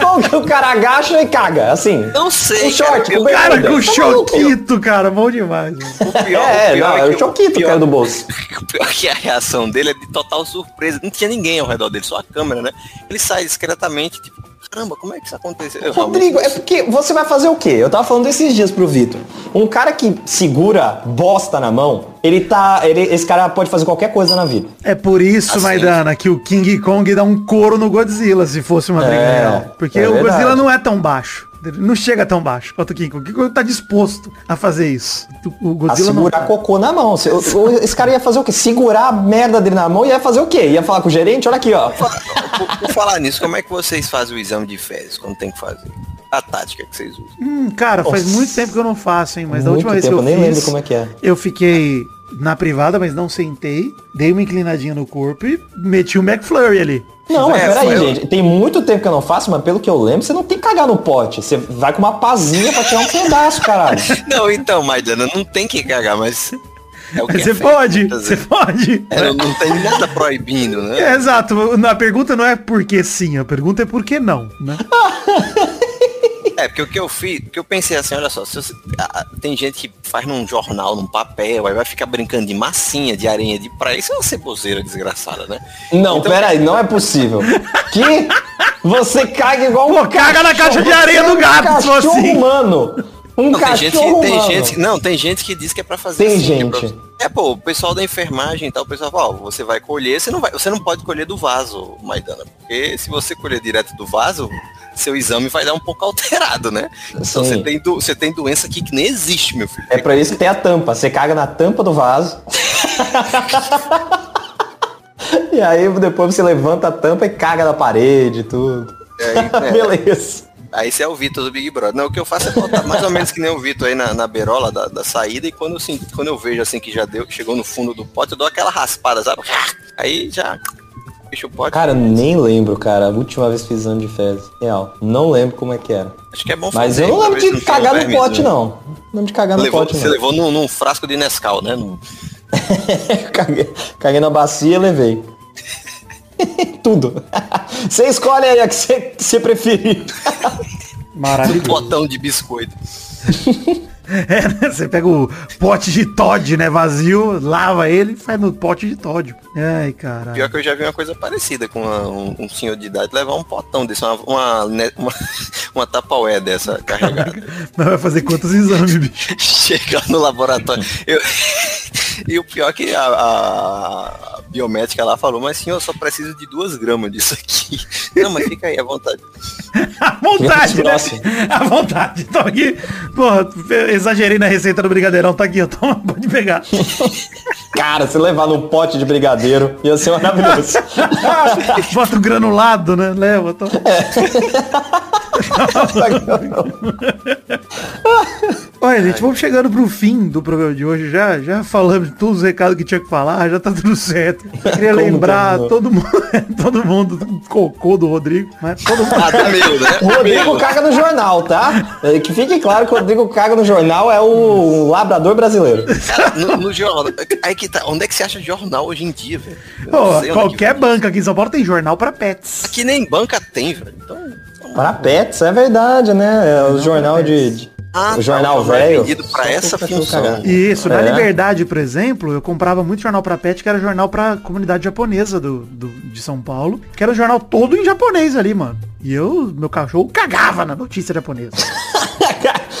Como que o cara agacha e caga? Assim. Não sei. O short, cara, o. Cara, com Tá maluco? choquito, cara. Bom demais. o pior, É, o pior não, é que o choquito, pior- cara do bolso. O pior é que a reação dele é de total surpresa. Não tinha ninguém ao redor dele, só a câmera, né? Ele sai discretamente, tipo, caramba, como é que isso aconteceu? Eu Rodrigo, é porque você vai fazer o quê? Eu tava falando esses dias pro Vitor. Um cara que segura bosta na mão, ele tá. Ele, esse cara pode fazer qualquer coisa na vida. É por isso, Assim. Maidana, que o King Kong dá um couro no Godzilla, se fosse uma briga É, real. Porque é o verdade. Godzilla não é tão baixo. Ele não chega tão baixo quanto o King Kong. O King Kong tá disposto a fazer isso. O A Godzilla não segurar tá. cocô na mão. Esse cara ia fazer o quê? Segurar a merda dele na mão e ia fazer o quê? Ia falar com o gerente? Olha aqui, ó. Por, por falar nisso, como é que vocês fazem o exame de fezes quando tem que fazer? A tática que vocês usam. Hum, cara, faz Nossa. muito tempo que eu não faço, hein? Mas da Muito última vez tempo, que eu eu nem fiz, lembro como é que é. eu fiquei na privada, mas não sentei, dei uma inclinadinha no corpo e meti o McFlurry ali. Não, mas É, peraí, foi- gente. Tem muito tempo que eu não faço, mas pelo que eu lembro, você não tem que cagar no pote. Você vai com uma pazinha pra tirar um pedaço, caralho. (laughs) Não, então, Maidana, não tem que cagar, mas. É o que Mas é você feito pode, muitas você pode. É, não, não tem nada proibindo, né? É, (laughs) exato. A pergunta não é por que sim, a pergunta é por que não, né? (laughs) É, porque o que eu fiz, o que eu pensei assim, olha só, você- ah, tem gente que faz num jornal, num papel, aí vai ficar brincando de massinha, de areia de praia, isso é uma ceboseira desgraçada, né? Não, Então- peraí, não é possível. (laughs) Que você caga igual um Pô, caga na caixa de areia do Você é gato, um cachorro assim. humano. Um Não, tem gente, cachorro que, tem gente, não, tem gente que diz que é pra fazer Tem assim, que é pra- gente. É, pô, o pessoal da enfermagem e tal, o pessoal fala, ó, você vai colher, você não vai, você não pode colher do vaso, Maidana, porque se você colher direto do vaso, seu exame vai dar um pouco (laughs) alterado, né? Então Sim. você tem, do- você tem doença aqui que nem existe, meu filho. É pra isso que tem a tampa. Você caga na tampa do vaso. (laughs) e aí depois você levanta a tampa e caga na parede e tudo. É. (laughs) Beleza. Aí você é o Vitor do Big Brother. Não, o que eu faço é botar (laughs) mais ou menos que nem o Vitor aí na, na beirola da, da saída e quando eu, sinto- quando eu vejo assim que já deu, que chegou no fundo do pote, eu dou aquela raspada, sabe? Aí já fecha o pote. Cara, nem lembro, cara. A última vez fiz exame de fezes. Real. Não lembro como é que era. Acho que é bom Mas fazer, eu não lembro de cagar no pote, não. Não lembro de cagar no pote, você levou num, num frasco de Nescau, né? Num- (laughs) caguei, caguei na bacia e levei. (laughs) Tudo. (laughs) Você escolhe aí a que você, preferir. (laughs) um Maravilhoso. potão de biscoito. (laughs) É, né? Você pega o pote de Todd, né? Vazio, lava ele e faz no pote de Todd. Ai, caralho. Pior que eu já vi uma coisa parecida com uma- um, um senhor de idade levar um potão desse, uma, uma, né, uma, uma tapaué dessa carregada. Mas vai fazer quantos exames, bicho? Chegar no laboratório. Eu- E o pior é que a, a biomédica lá falou, mas senhor, eu só preciso de duas gramas disso aqui. (laughs) Não, mas fica aí à vontade. (laughs) À vontade, né? À vontade. Tô aqui. Porra, exagerei na receita do brigadeirão. Tá aqui, ó. Toma, (laughs) pode pegar. Cara, se levar num pote de brigadeiro, ia ser maravilhoso. Bota o granulado, né? Leva. Toma. Olha, gente, vamos chegando pro fim do programa de hoje. Já, já falamos todos os recados que tinha que falar, já tá tudo certo. Queria Como lembrar terminou? todo mundo, (laughs) todo mundo do cocô do Rodrigo, mas todo mundo. Ah, dá medo, né? O (laughs) Rodrigo caga no jornal, tá? É, Que fique claro que o Rodrigo caga no jornal é o labrador brasileiro. Cara, no, no jornal. Aí que tá. Onde é que você acha jornal hoje em dia, velho? Eu Pô, é que qualquer vem. banca aqui em São Paulo tem jornal pra pets. Aqui nem banca tem, velho. Então. Para pets, é verdade, né? É o jornal de. de- Ah, o tá, jornal o é velho. vendido essa função. Isso, na É. Liberdade, por exemplo, eu comprava muito jornal pra pet, que era jornal pra comunidade japonesa do, do- de São Paulo, que era um jornal todo em japonês ali, mano. E eu, meu cachorro, cagava na notícia japonesa. (laughs)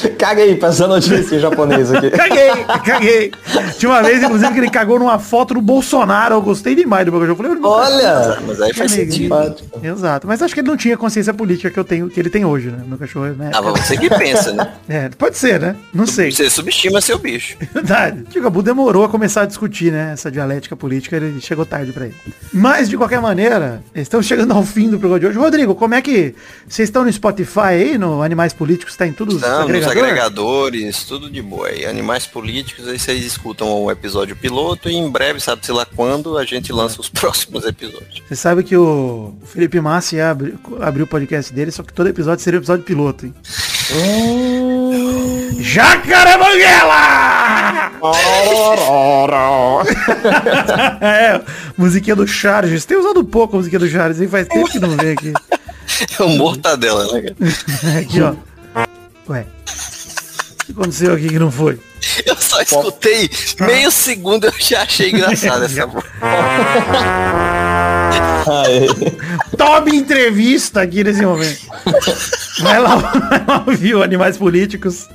(laughs) Caga aí pra essa notícia em japonês aqui. (laughs) Caguei, caguei. Tinha uma vez, inclusive, que ele cagou numa foto do Bolsonaro. Eu gostei demais do meu cachorro. Eu falei, Olha! Mas aí faz Amigo. sentido. Exato. Mas acho que ele não tinha consciência política que eu tenho, que ele tem hoje, né? Meu cachorro, né? Ah, mas você que pensa, né? É, pode ser, né? Não sei. Você subestima seu bicho. (laughs) Verdade. O Gabu demorou a começar a discutir, né? Essa dialética política, ele chegou tarde pra ele. Mas, de qualquer maneira, estamos chegando ao fim do programa de hoje. Rodrigo, como é que vocês estão no Spotify aí, no Animais Políticos? Tá em tudo os Não, nos agregador? Agregadores, tudo de boa. E animais políticos, aí vocês escutam o episódio piloto e em breve, sabe-se lá quando, a gente lança os (laughs) próximos episódios. Você sabe que o Felipe Massi ia abrir, abriu o podcast dele, só que todo episódio seria episódio piloto, hein? Jacaré Banguela! (laughs) é, musiquinha do Charges. Tem usado pouco a musiquinha do Charges, hein? Faz tempo que não vem aqui. (laughs) É o mortadela, né? Aqui, ó. Ué. O que aconteceu aqui que não foi? Eu só escutei meio segundo eu já achei engraçado essa (laughs) voz. Tome entrevista aqui nesse momento. Vai lá, vai lá ouvir o Animais Políticos.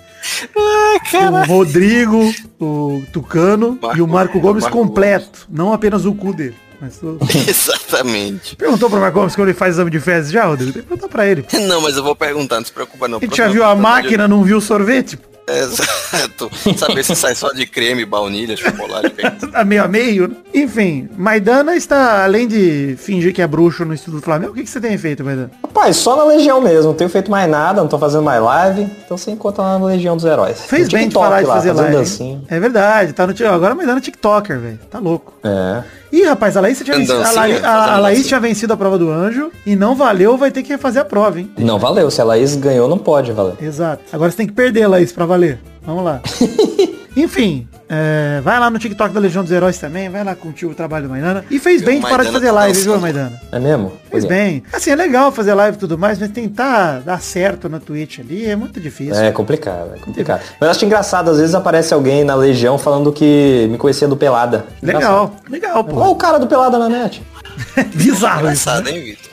o Rodrigo, o Tucano Marco- e o Marco Gomes Marco completo. Não apenas o cu dele. Mas todo- (laughs) Exatamente. Perguntou pro Marco Gomes quando ele faz exame de fezes já, Rodrigo? Tem que perguntar pra ele. Não, mas eu vou perguntar, não se preocupa não. Ele já viu a máquina, não viu o sorvete? Exato. Saber se sai só de creme, baunilha, chocolate. A (laughs) meio a meio. né? Enfim, Maidana está, além de fingir que é bruxo no Instituto Flamengo, o que, que você tem feito, Maidana? Rapaz, só na Legião mesmo. Não tenho feito mais nada, não tô fazendo mais live. Então você encontra lá na Legião dos Heróis. Fez bem de parar de fazer live. É verdade, tá no. Agora a Maidana é TikToker, velho. Tá louco. É. Ih, rapaz, a Laís, tinha vencido, a, Laís, a- a Laís tinha vencido a prova do anjo e não valeu, vai ter que refazer a prova, hein? Não valeu. Se a Laís ganhou, não pode valer. Exato. Agora você tem que perder, Laís, pra valer. Vamos lá. (laughs) Enfim, é, vai lá no TikTok da Legião dos Heróis também, vai lá curtir o trabalho do Maidana. E fez bem de parar de fazer live, viu. Maidana? É mesmo? Fez é. bem. Assim, é legal fazer live e tudo mais, mas tentar dar certo na Twitch ali é muito difícil. É complicado, é complicado. Mas eu acho engraçado, às vezes aparece alguém na Legião falando que me conhecia do Pelada. Legal, legal, Olha pô. o cara do Pelada na net. (laughs) Bizarro isso. né? Engraçado, hein, Vitor?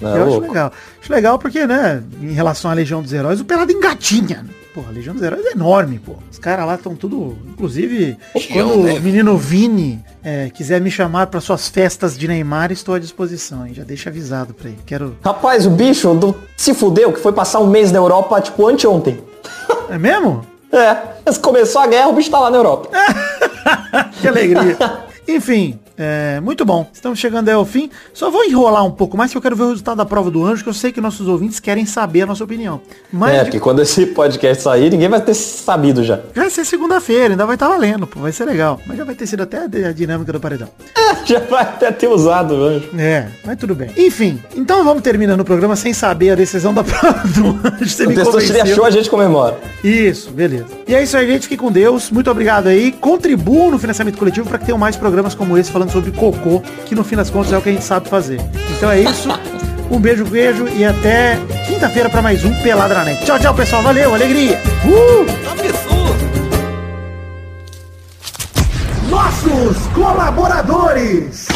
Não, Eu acho louco. legal. Acho legal porque, né, em relação à Legião dos Heróis, o Pelado engatinha. Porra, a Legião dos Heróis é enorme, pô. Os caras lá estão tudo... Inclusive, quando o menino Vini é, quiser me chamar para suas festas de Neymar, estou à disposição, hein? Já deixa avisado pra ele. Quero... Rapaz, o bicho do... se fudeu, que foi passar um mês na Europa, tipo, anteontem. (laughs) É mesmo? É, mas começou a guerra, o bicho tá lá na Europa. (laughs) que alegria. (laughs) Enfim, é, muito bom. Estamos chegando aí ao fim. Só vou enrolar um pouco mais que eu quero ver o resultado da prova do anjo, que eu sei que nossos ouvintes querem saber a nossa opinião. Mas é, porque quando esse podcast sair, ninguém vai ter sabido já. Já vai ser segunda-feira, ainda vai estar valendo, pô. Vai ser legal. Mas já vai ter sido até a dinâmica do paredão. já vai até ter usado o anjo. É, mas tudo bem. Enfim, então vamos terminando o programa sem saber a decisão da (laughs) prova do anjo. Você O Testosterone achou, a gente comemora. Isso, beleza. E é isso aí, gente. Fique com Deus. Muito obrigado aí. Contribuam no financiamento coletivo para que tenham mais programas como esse falando falando sobre cocô, que no fim das contas é o que a gente sabe fazer. Então é isso. (laughs) Um beijo, beijo e até quinta-feira para mais um Peladranet. Tchau, tchau, pessoal. Valeu, alegria. Uh! Nossos colaboradores.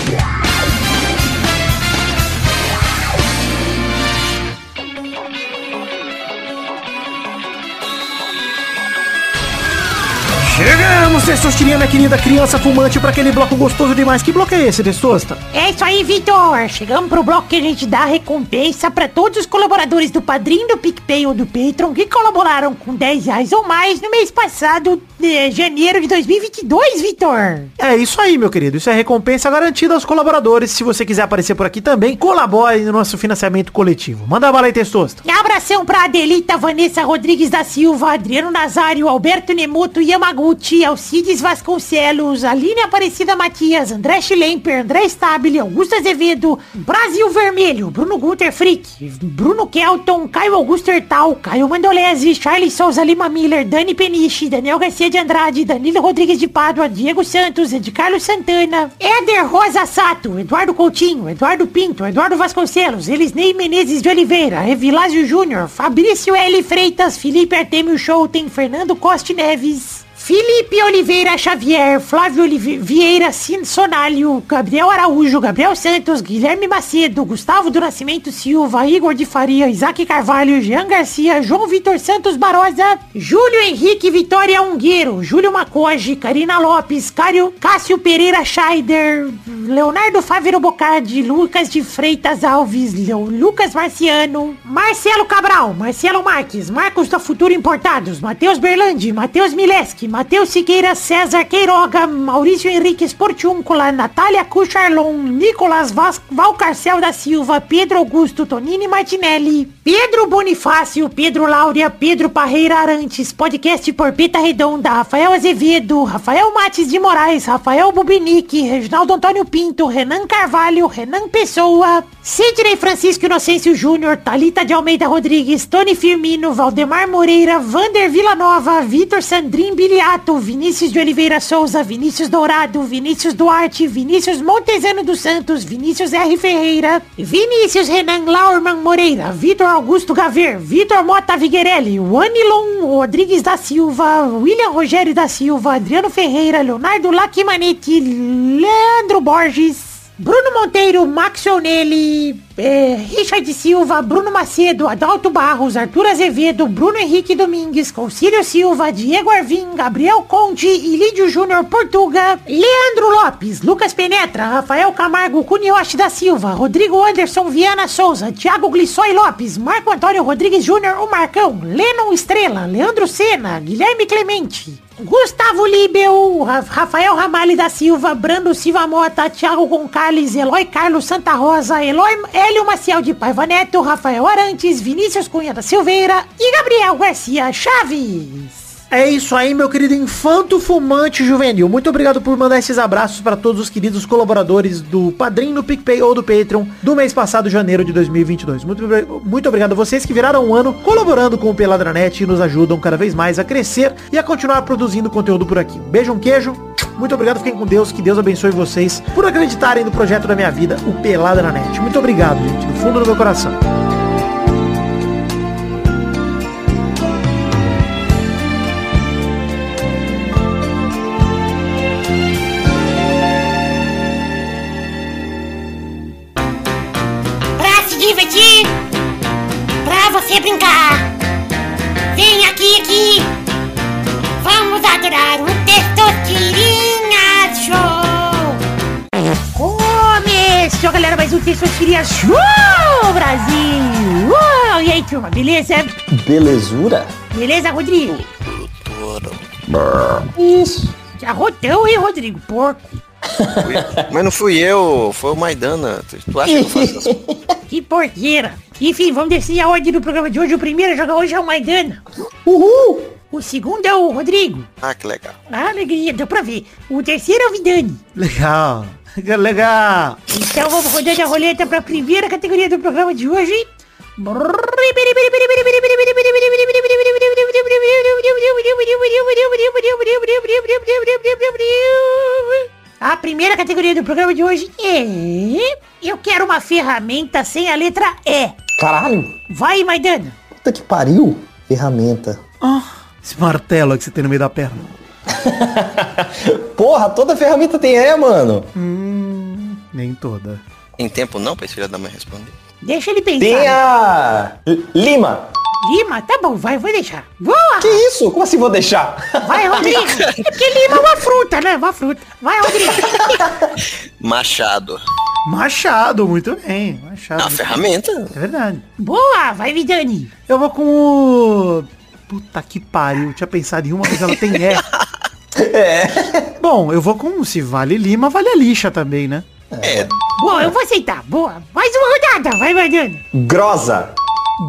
Testosterinha, minha querida criança fumante, para aquele bloco gostoso demais. Que bloco é esse, Testosta? É isso aí, Vitor. Chegamos pro bloco que a gente dá recompensa para todos os colaboradores do Padrinho, do PicPay ou do Patreon que colaboraram com 10 reais ou mais no mês passado, de janeiro de 2022, Vitor. É isso aí, meu querido. Isso é recompensa garantida aos colaboradores. Se você quiser aparecer por aqui também, colabore no nosso financiamento coletivo. Manda bala aí, Testosta. Abração pra Adelita, Vanessa Rodrigues da Silva, Adriano Nazário, Alberto Nemoto, Yamaguchi, Alcides Vasconcelos, Aline Aparecida Matias, André Schlemper, André Stabile, Augusto Azevedo, Brasil Vermelho, Bruno Gunter Frick, Bruno Kelton, Caio Augusto Hertal, Caio Mandolese, Charles Souza Lima Miller, Dani Peniche, Daniel Garcia de Andrade, Danilo Rodrigues de Pádua, Diego Santos, Ed Carlos Santana, Éder Rosa Sato, Eduardo Coutinho, Eduardo Pinto, Eduardo Vasconcelos, Elisnei Menezes de Oliveira, Evilásio Júnior, Fabrício L. Freitas, Felipe Artemio Schouten, Fernando Costa Neves, Felipe Oliveira Xavier, Flávio Olive- Vieira Sonalho, Gabriel Araújo, Gabriel Santos, Guilherme Macedo, Gustavo do Nascimento Silva, Igor de Faria, Isaac Carvalho, Jean Garcia, João Vitor Santos Barosa, Júlio Henrique Vitória Ungueiro, Júlio Macoge, Karina Lopes, Cário, Cássio Pereira Scheider, Leonardo Fávero Bocardi, Lucas de Freitas Alves, Leo- Lucas Marciano, Marcelo Cabral, Marcelo Marques, Marcos da Futuro Importados, Matheus Berlandi, Matheus Mileski, Matheus Siqueira, César Queiroga, Maurício Henrique Sportiúncula, Natália Cucharlon, Nicolas Valcarcel da Silva, Pedro Augusto Tonini Martinelli, Pedro Bonifácio, Pedro Láurea, Pedro Parreira Arantes, podcast Porpeta Redonda, Rafael Azevedo, Rafael Mates de Moraes, Rafael Bubinique, Reginaldo Antônio Pinto, Renan Carvalho, Renan Pessoa, Sidney Francisco Inocêncio Júnior, Talita de Almeida Rodrigues, Tony Firmino, Valdemar Moreira, Vander Villanova, Vitor Sandrin Biliato, Vinícius de Oliveira Souza, Vinícius Dourado, Vinícius Duarte, Vinícius Montezano dos Santos, Vinícius R. Ferreira, Vinícius Renan Laurman Moreira, Vitor Augusto Gaver, Vitor Mota Viguerelli, Wanilon Rodrigues da Silva, William Rogério da Silva, Adriano Ferreira, Leonardo Lacimanetti, Leandro Borges, Bruno Monteiro, Max Onelli, é, Richard Silva, Bruno Macedo, Adalto Barros, Arthur Azevedo, Bruno Henrique Domingues, Concílio Silva, Diego Arvim, Gabriel Conde, Ilídio Júnior Portuga, Leandro Lopes, Lucas Penetra, Rafael Camargo, Cunioche da Silva, Rodrigo Anderson Viana Souza, Thiago Glissói Lopes, Marco Antônio Rodrigues Júnior, o Marcão, Lennon Estrela, Leandro Sena, Guilherme Clemente, Gustavo Libel, Ra- Rafael Ramalho da Silva, Brando Silva Mota, Thiago Gonçalves, Eloy Carlos Santa Rosa, Eloy Hélio Maciel de Paiva Neto, Rafael Arantes, Vinícius Cunha da Silveira e Gabriel Garcia Chaves. É isso aí, meu querido infanto fumante juvenil. Muito obrigado por mandar esses abraços para todos os queridos colaboradores do Padrim, do PicPay ou do Patreon do mês passado, janeiro de 2022. Muito, muito obrigado a vocês que viraram um ano colaborando com o Peladranet e nos ajudam cada vez mais a crescer e a continuar produzindo conteúdo por aqui. Beijo, um queijo. Muito obrigado, fiquem com Deus, que Deus abençoe vocês por acreditarem no projeto da minha vida, o Peladranet. Muito obrigado, gente, do fundo do meu coração. Testosterinha Show, Brasil. Uau, e aí, turma, beleza? Belezura? Beleza, Rodrigo? Isso. Arrotão, hein, Rodrigo? Porco. Mas não fui eu, foi o Maidana. Tu, acha que eu faço essas? (laughs) Que porqueira. Enfim, vamos descer a ordem do programa de hoje. O primeiro a jogar hoje é o Maidana. Uhul! O segundo é o Rodrigo. Ah, que legal. Ah, alegria, deu pra ver. O terceiro é o Vidani. Legal. Legal. Então vamos rodando a roleta para a primeira categoria do programa de hoje. A primeira categoria do programa de hoje é... Eu quero uma ferramenta sem a letra E. Caralho! Vai, Maidana. Puta que pariu! Ferramenta. Esse martelo que você tem no meio da perna. (laughs) Porra, toda ferramenta tem é, mano. Nem toda. Tem tempo não pra esse filho da mãe responder? Deixa ele pensar. Tem a Lima. Lima, tá bom, vai, vou deixar. Boa! Que isso? Como assim vou deixar? Vai, (laughs) Rodrigo. É porque lima é uma fruta, né? Uma fruta. Vai, Rodrigo. (laughs) Machado. Machado, muito bem. Machado. É uma muito ferramenta? bem. É verdade. Boa, vai, Vidani. Eu vou com o... Puta que pariu. Eu tinha pensado em uma, mas ela tem E. É. Bom, eu vou com se vale Lima, vale a lixa também, né? É. Boa, eu vou aceitar. Boa. Mais uma rodada, vai, mandando. Grosa.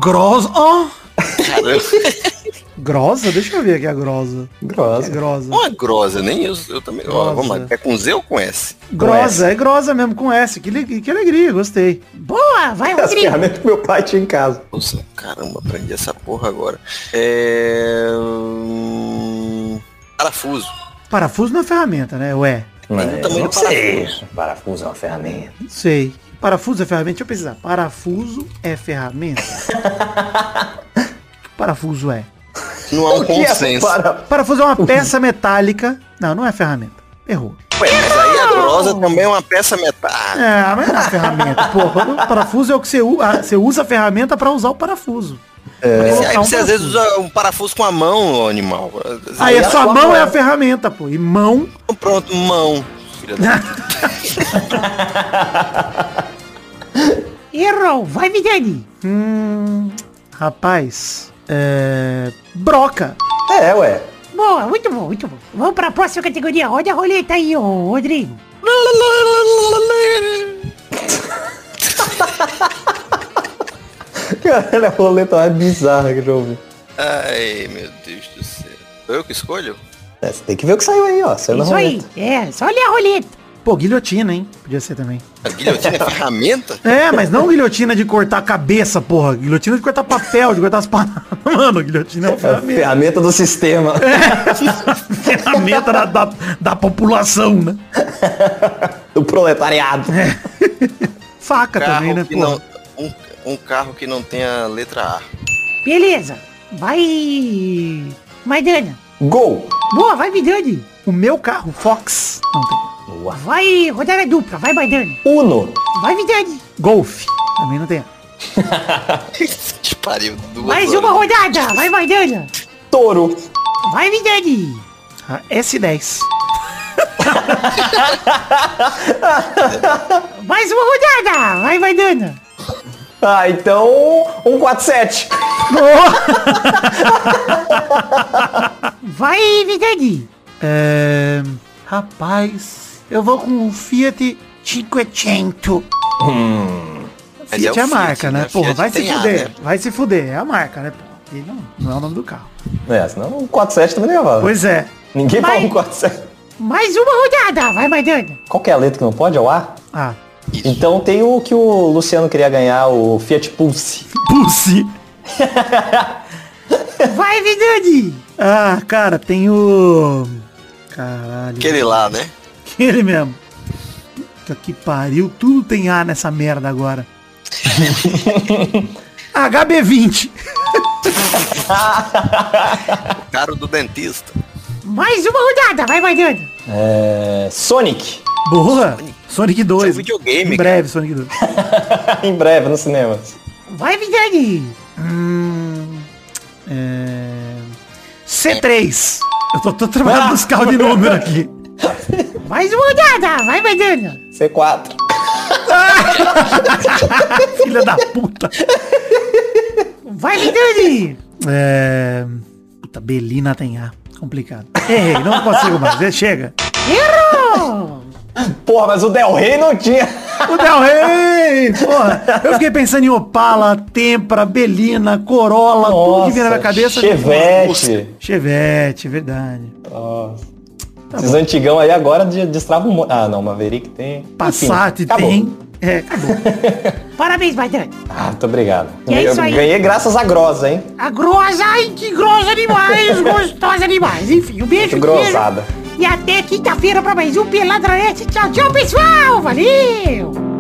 Grosa. Caramba. (laughs) Grosa? Deixa eu ver aqui a grosa. É Grosa. grosa. Uma grosa, nem eu, eu também. Ó, Grosa. vamos lá. É com Z ou com S? Grosa, é grosa mesmo, com S. Que, que alegria, gostei. Boa, vai, As Rodrigo. ferramentas que meu pai tinha em casa. Nossa, caramba, aprendi essa porra agora. É. hum, Parafuso. Parafuso não é ferramenta, né? Ué. O tamanho não sei. Parafuso é uma ferramenta. Não sei. Parafuso é ferramenta? Deixa eu pesquisar. Parafuso é ferramenta? O (laughs) que parafuso é? Não há um é consenso. para- Parafuso é uma (laughs) peça metálica. Não, não é ferramenta. Errou. Ué, mas aí a grosa também é uma peça metálica. É, mas não é ferramenta. Porra, o parafuso é o que você, u- ah, você usa a ferramenta pra usar o parafuso. Mas Colocar aí você às vezes usa um parafuso com a mão, animal. Aí a Aí sua a sua mão mão é é. a ferramenta, pô. E mão. Pronto, mão. Filha da... (laughs) Errou, vai, Vidani. Hum, rapaz. É. Broca. É, ué. Boa, muito bom, muito bom. Vamos pra próxima categoria. Roda a roleta aí, ô Rodrigo. (laughs) (laughs) Cara, a roleta mais bizarra que eu já ouvi. Ai, meu Deus do céu. Sou eu que escolho? É, você tem que ver o que saiu aí, ó. Saiu na Isso aí. É, só olha a roleta. Pô, guilhotina, hein? Podia ser também. A guilhotina é ferramenta? (laughs) É, mas não guilhotina de cortar a cabeça, porra. Guilhotina de cortar papel, de cortar as paradas. (laughs) Mano, guilhotina é uma É ferramenta. ferramenta do sistema. ferramenta da, da, da população, né? Do proletariado. Faca também, né, não, um, um carro que não tenha letra A. Beleza. Vai. Maidana. Gol. Boa, vai, Vidani. O meu carro, Fox, não tem. Vai rodada dupla, vai, Maidana. Uno. Vai, Vidani. Golf, também não tem. (laughs) que pariu. Duas Mais horas. uma rodada, vai, Maidana. Touro. Vai, Vidani. A S10. (laughs) Mais uma rodada, vai, Maidana. Ah, então... 147. (laughs) Vai, Vidani. É... Rapaz, eu vou com o Fiat 500. Mas Fiat é é, o a marca, Fiat, né? né? Porra, Fiat vai se tem A, fuder. né? Vai se fuder. É a marca, né? E não, não é o nome do carro. É, senão 147 também não levava. Pois é. Ninguém fala Vai. 147. Mais uma rodada, vai, Maidana. Qual que é a letra que não pode? É o A? Ah, Isso. Então tem o que o Luciano queria ganhar, o Fiat Pulse. Pulse. (laughs) Vai, Vidani. Ah, cara, tem o... Caralho. Aquele lá, né? Aquele mesmo. Puta que pariu. Tudo tem A nessa merda agora. (laughs) HB20. Caro do dentista. Mais uma rodada, vai, Maidana. É... Sonic. Boa. Sonic 2. Isso é um videogame, Em breve, Sonic 2. (laughs) em breve no cinema. Vai, Vidani. Hum, é... C3. Eu tô, tô trabalhando nos carros de número aqui. Mais uma rodada, vai, Maidana. C4. (laughs) Filha da puta. Vai, Vidani. É... Puta, Belina tem A. Complicado. Errei, não consigo mais. Chega. Errou. (laughs) Porra, mas o Del Rey não tinha. O Del Rey! Porra, eu fiquei pensando em Opala, Tempra, Belina, Corolla, tudo que vinha na minha cabeça. Chevette. Chevette, verdade. Nossa. Esses antigão aí agora de- destrava um monte. Ah, não, Maverick tem. Passat Enfim, tem. É, acabou. (laughs) Parabéns. Ah, muito obrigado. E é Eu isso aí. ganhei graças à grosa, hein? A grosa, ai, que grosa demais, (laughs) gostosa demais. Enfim, um beijo, Muito grosada. E até quinta-feira pra mais um Peladranete. Tchau, tchau, pessoal. Valeu.